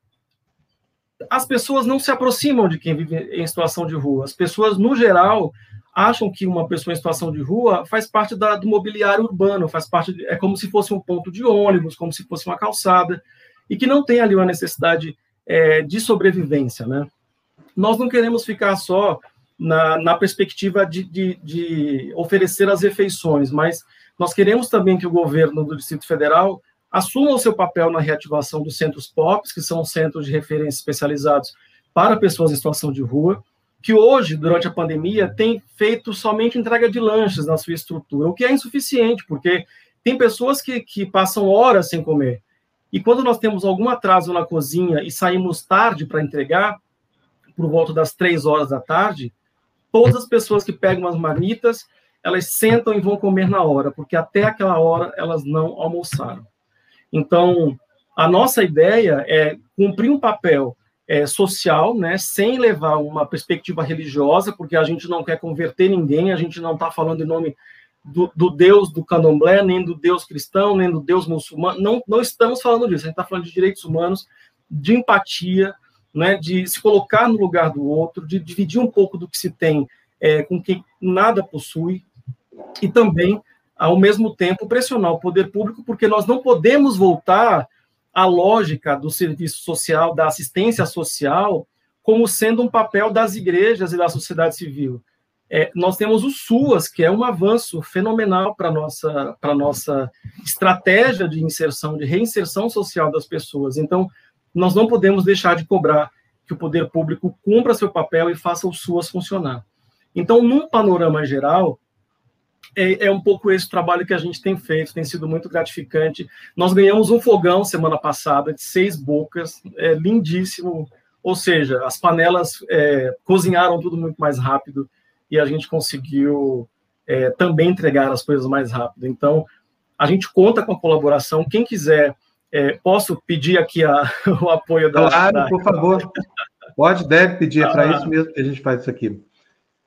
as pessoas não se aproximam de quem vive em situação de rua. As pessoas, no geral, acham que uma pessoa em situação de rua faz parte da, do mobiliário urbano, faz parte de, é como se fosse um ponto de ônibus, como se fosse uma calçada, e que não tem ali uma necessidade é, de sobrevivência, né? Nós não queremos ficar só na, na perspectiva de, de, de, oferecer as refeições, mas nós queremos também que o governo do Distrito Federal assuma o seu papel na reativação dos centros POPs, que são centros de referência especializados para pessoas em situação de rua, que hoje, durante a pandemia, tem feito somente entrega de lanches na sua estrutura, o que é insuficiente, porque tem pessoas que, que passam horas sem comer. E quando nós temos algum atraso na cozinha e saímos tarde para entregar, por volta das três horas da tarde, todas as pessoas que pegam as marmitas, elas sentam e vão comer na hora, porque até aquela hora elas não almoçaram. Então, a nossa ideia é cumprir um papel é, social, né, sem levar uma perspectiva religiosa, porque a gente não quer converter ninguém, a gente não está falando em nome do, do, Deus do candomblé, nem do Deus cristão, nem do Deus muçulmano, não, não estamos falando disso, a gente está falando de direitos humanos, de empatia, né, de se colocar no lugar do outro, de dividir um pouco do que se tem é, com quem nada possui, e também ao mesmo tempo, pressionar o poder público, porque nós não podemos voltar à lógica do serviço social, da assistência social, como sendo um papel das igrejas e da sociedade civil. É, nós temos o SUAS, que é um avanço fenomenal para a nossa, nossa estratégia de inserção, de reinserção social das pessoas. Então, nós não podemos deixar de cobrar que o poder público cumpra seu papel e faça o SUAS funcionar. Então, num panorama geral, é, é, um pouco esse trabalho que a gente tem feito, tem sido muito gratificante. Nós ganhamos um fogão semana passada de seis bocas, é lindíssimo, ou seja, as panelas é, cozinharam tudo muito mais rápido e a gente conseguiu é, também entregar as coisas mais rápido. Então, a gente conta com a colaboração. Quem quiser, é, posso pedir aqui a, o apoio da. Claro, da... por favor. Pode, deve pedir, é para ah, isso mesmo que a gente faz isso aqui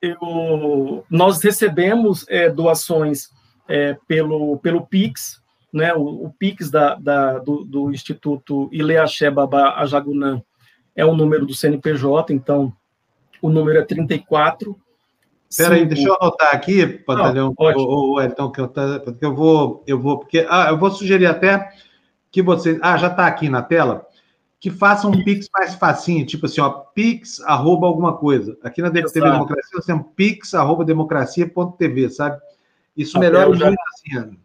eu, nós recebemos é, doações é, pelo, pelo PIX, né, o, o PIX da, da, do, do Instituto Ileaxé Babá Ajagunã é o número do CNPJ, então o número é 34. Espera aí, deixa eu anotar aqui, Pantalhão, ou, ou, então, que eu, porque eu vou, eu vou, porque, ah, eu vou sugerir até que vocês, ah, já está aqui na tela, que façam um Pix mais facinho, tipo assim, ó, Pix, arroba alguma coisa. Aqui na TV Democracia, nós temos Pix, arroba democracia.tv, sabe? Isso a melhora já, muito assim, Ana.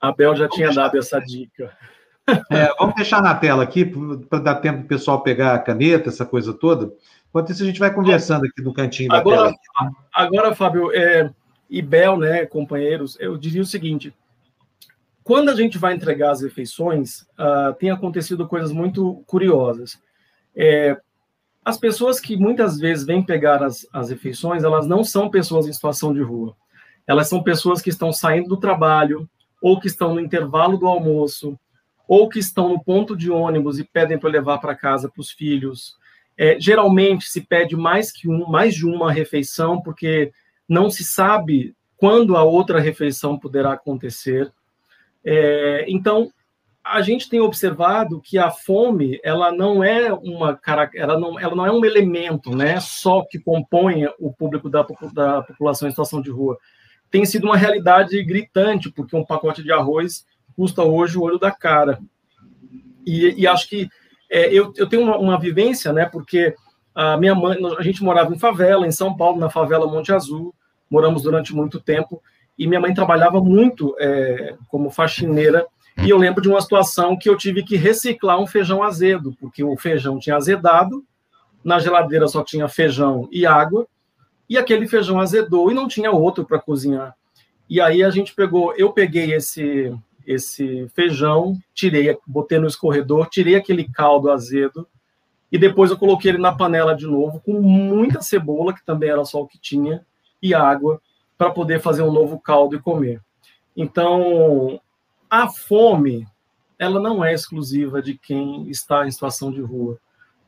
A Bel já tinha dado essa dica. É, vamos deixar na tela aqui, para dar tempo do pessoal pegar a caneta, essa coisa toda. Enquanto isso, a gente vai conversando aqui no cantinho da agora, tela. Agora, Fábio, é, e Bel, né, companheiros, eu diria o seguinte: quando a gente vai entregar as refeições, uh, tem acontecido coisas muito curiosas. É, as pessoas que muitas vezes vêm pegar as, as refeições, elas não são pessoas em situação de rua. Elas são pessoas que estão saindo do trabalho, ou que estão no intervalo do almoço, ou que estão no ponto de ônibus e pedem para levar para casa para os filhos. É, geralmente se pede mais que um, mais de uma refeição, porque não se sabe quando a outra refeição poderá acontecer. É, então, a gente tem observado que a fome ela não é uma ela não, ela não é um elemento né só que compõe o público da, da população em situação de rua. Tem sido uma realidade gritante porque um pacote de arroz custa hoje o olho da cara. E, e acho que é, eu, eu tenho uma, uma, vivência né porque a minha mãe a gente morava em favela em São Paulo na favela Monte Azul moramos durante muito tempo e minha mãe trabalhava muito é, como faxineira e eu lembro de uma situação que eu tive que reciclar um feijão azedo, porque o feijão tinha azedado, na geladeira só tinha feijão e água, e aquele feijão azedou e não tinha outro para cozinhar. E aí a gente pegou, eu peguei esse esse feijão, tirei, botei no escorredor, tirei aquele caldo azedo e depois eu coloquei ele na panela de novo com muita cebola, que também era só o que tinha, e água para poder fazer um novo caldo e comer. Então, a fome, ela não é exclusiva de quem está em situação de rua.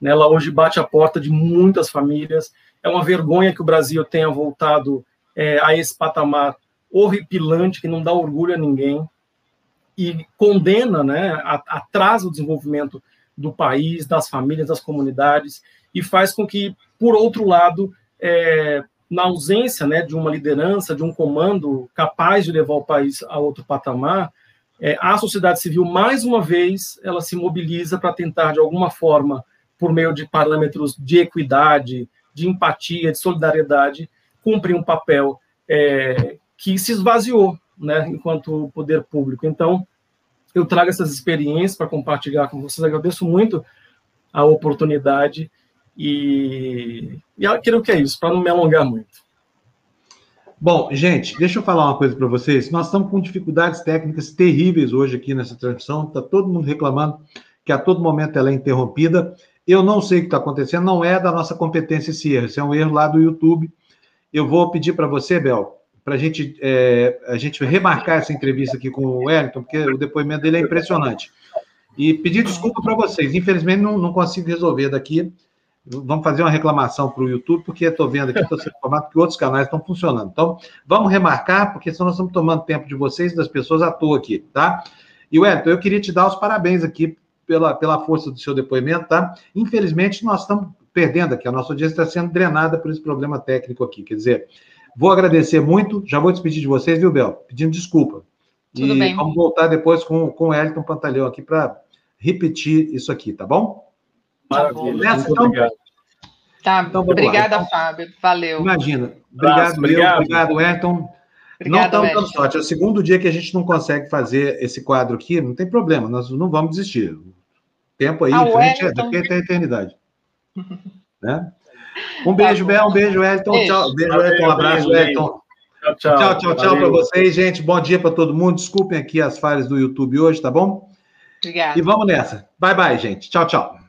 Né? Ela hoje bate a porta de muitas famílias. É uma vergonha que o Brasil tenha voltado é, a esse patamar horripilante que não dá orgulho a ninguém e condena, né, atrasa o desenvolvimento do país, das famílias, das comunidades e faz com que, por outro lado, é, na ausência né, de uma liderança, de um comando capaz de levar o país a outro patamar, é, a sociedade civil, mais uma vez, ela se mobiliza para tentar, de alguma forma, por meio de parâmetros de equidade, de empatia, de solidariedade, cumprir um papel é, que se esvaziou, né, enquanto poder público. Então, eu trago essas experiências para compartilhar com vocês. Agradeço muito a oportunidade e, e eu creio que é isso, para não me alongar muito. Bom, gente, deixa eu falar uma coisa para vocês. Nós estamos com dificuldades técnicas terríveis hoje aqui nessa transmissão. Está todo mundo reclamando que a todo momento ela é interrompida. Eu não sei o que está acontecendo, não é da nossa competência esse erro, esse é um erro lá do YouTube. Eu vou pedir para você, Bel, para a gente, é, a gente remarcar essa entrevista aqui com o Wellington, porque o depoimento dele é impressionante. E pedir desculpa para vocês. Infelizmente, não, não consigo resolver daqui. Vamos fazer uma reclamação para o YouTube, porque estou vendo aqui, estou sendo informado que outros canais estão funcionando. Então, vamos remarcar, porque senão nós estamos tomando tempo de vocês e das pessoas à toa aqui, tá? E, Wellington, eu queria te dar os parabéns aqui pela, pela força do seu depoimento, tá? Infelizmente, nós estamos perdendo aqui, a nossa audiência está sendo drenada por esse problema técnico aqui. Quer dizer, vou agradecer muito, já vou despedir de vocês, viu, Bel? Pedindo desculpa. Tudo e bem. vamos voltar depois com, com o Wellington Pantaleão aqui para repetir isso aqui, tá bom? Maravilha. Nessa, então, obrigado. Tá, então, obrigada, lá. Fábio. Valeu. Imagina. Obrigado, obrigado, obrigado Ayrton. não estamos dando sorte. É o segundo dia que a gente não consegue fazer esse quadro aqui, não tem problema, nós não vamos desistir. O tempo aí, ah, frente, é daqui até a eternidade. né? Um beijo, tá Bel, um beijo, Elton. Beijo. Tchau, beijo, Valeu, Elton. Um abraço, Elton. Tchau, tchau. Tchau, tchau, tchau para vocês, gente. Bom dia para todo mundo. Desculpem aqui as falhas do YouTube hoje, tá bom? Obrigada. E vamos nessa. Bye, bye, gente. Tchau, tchau.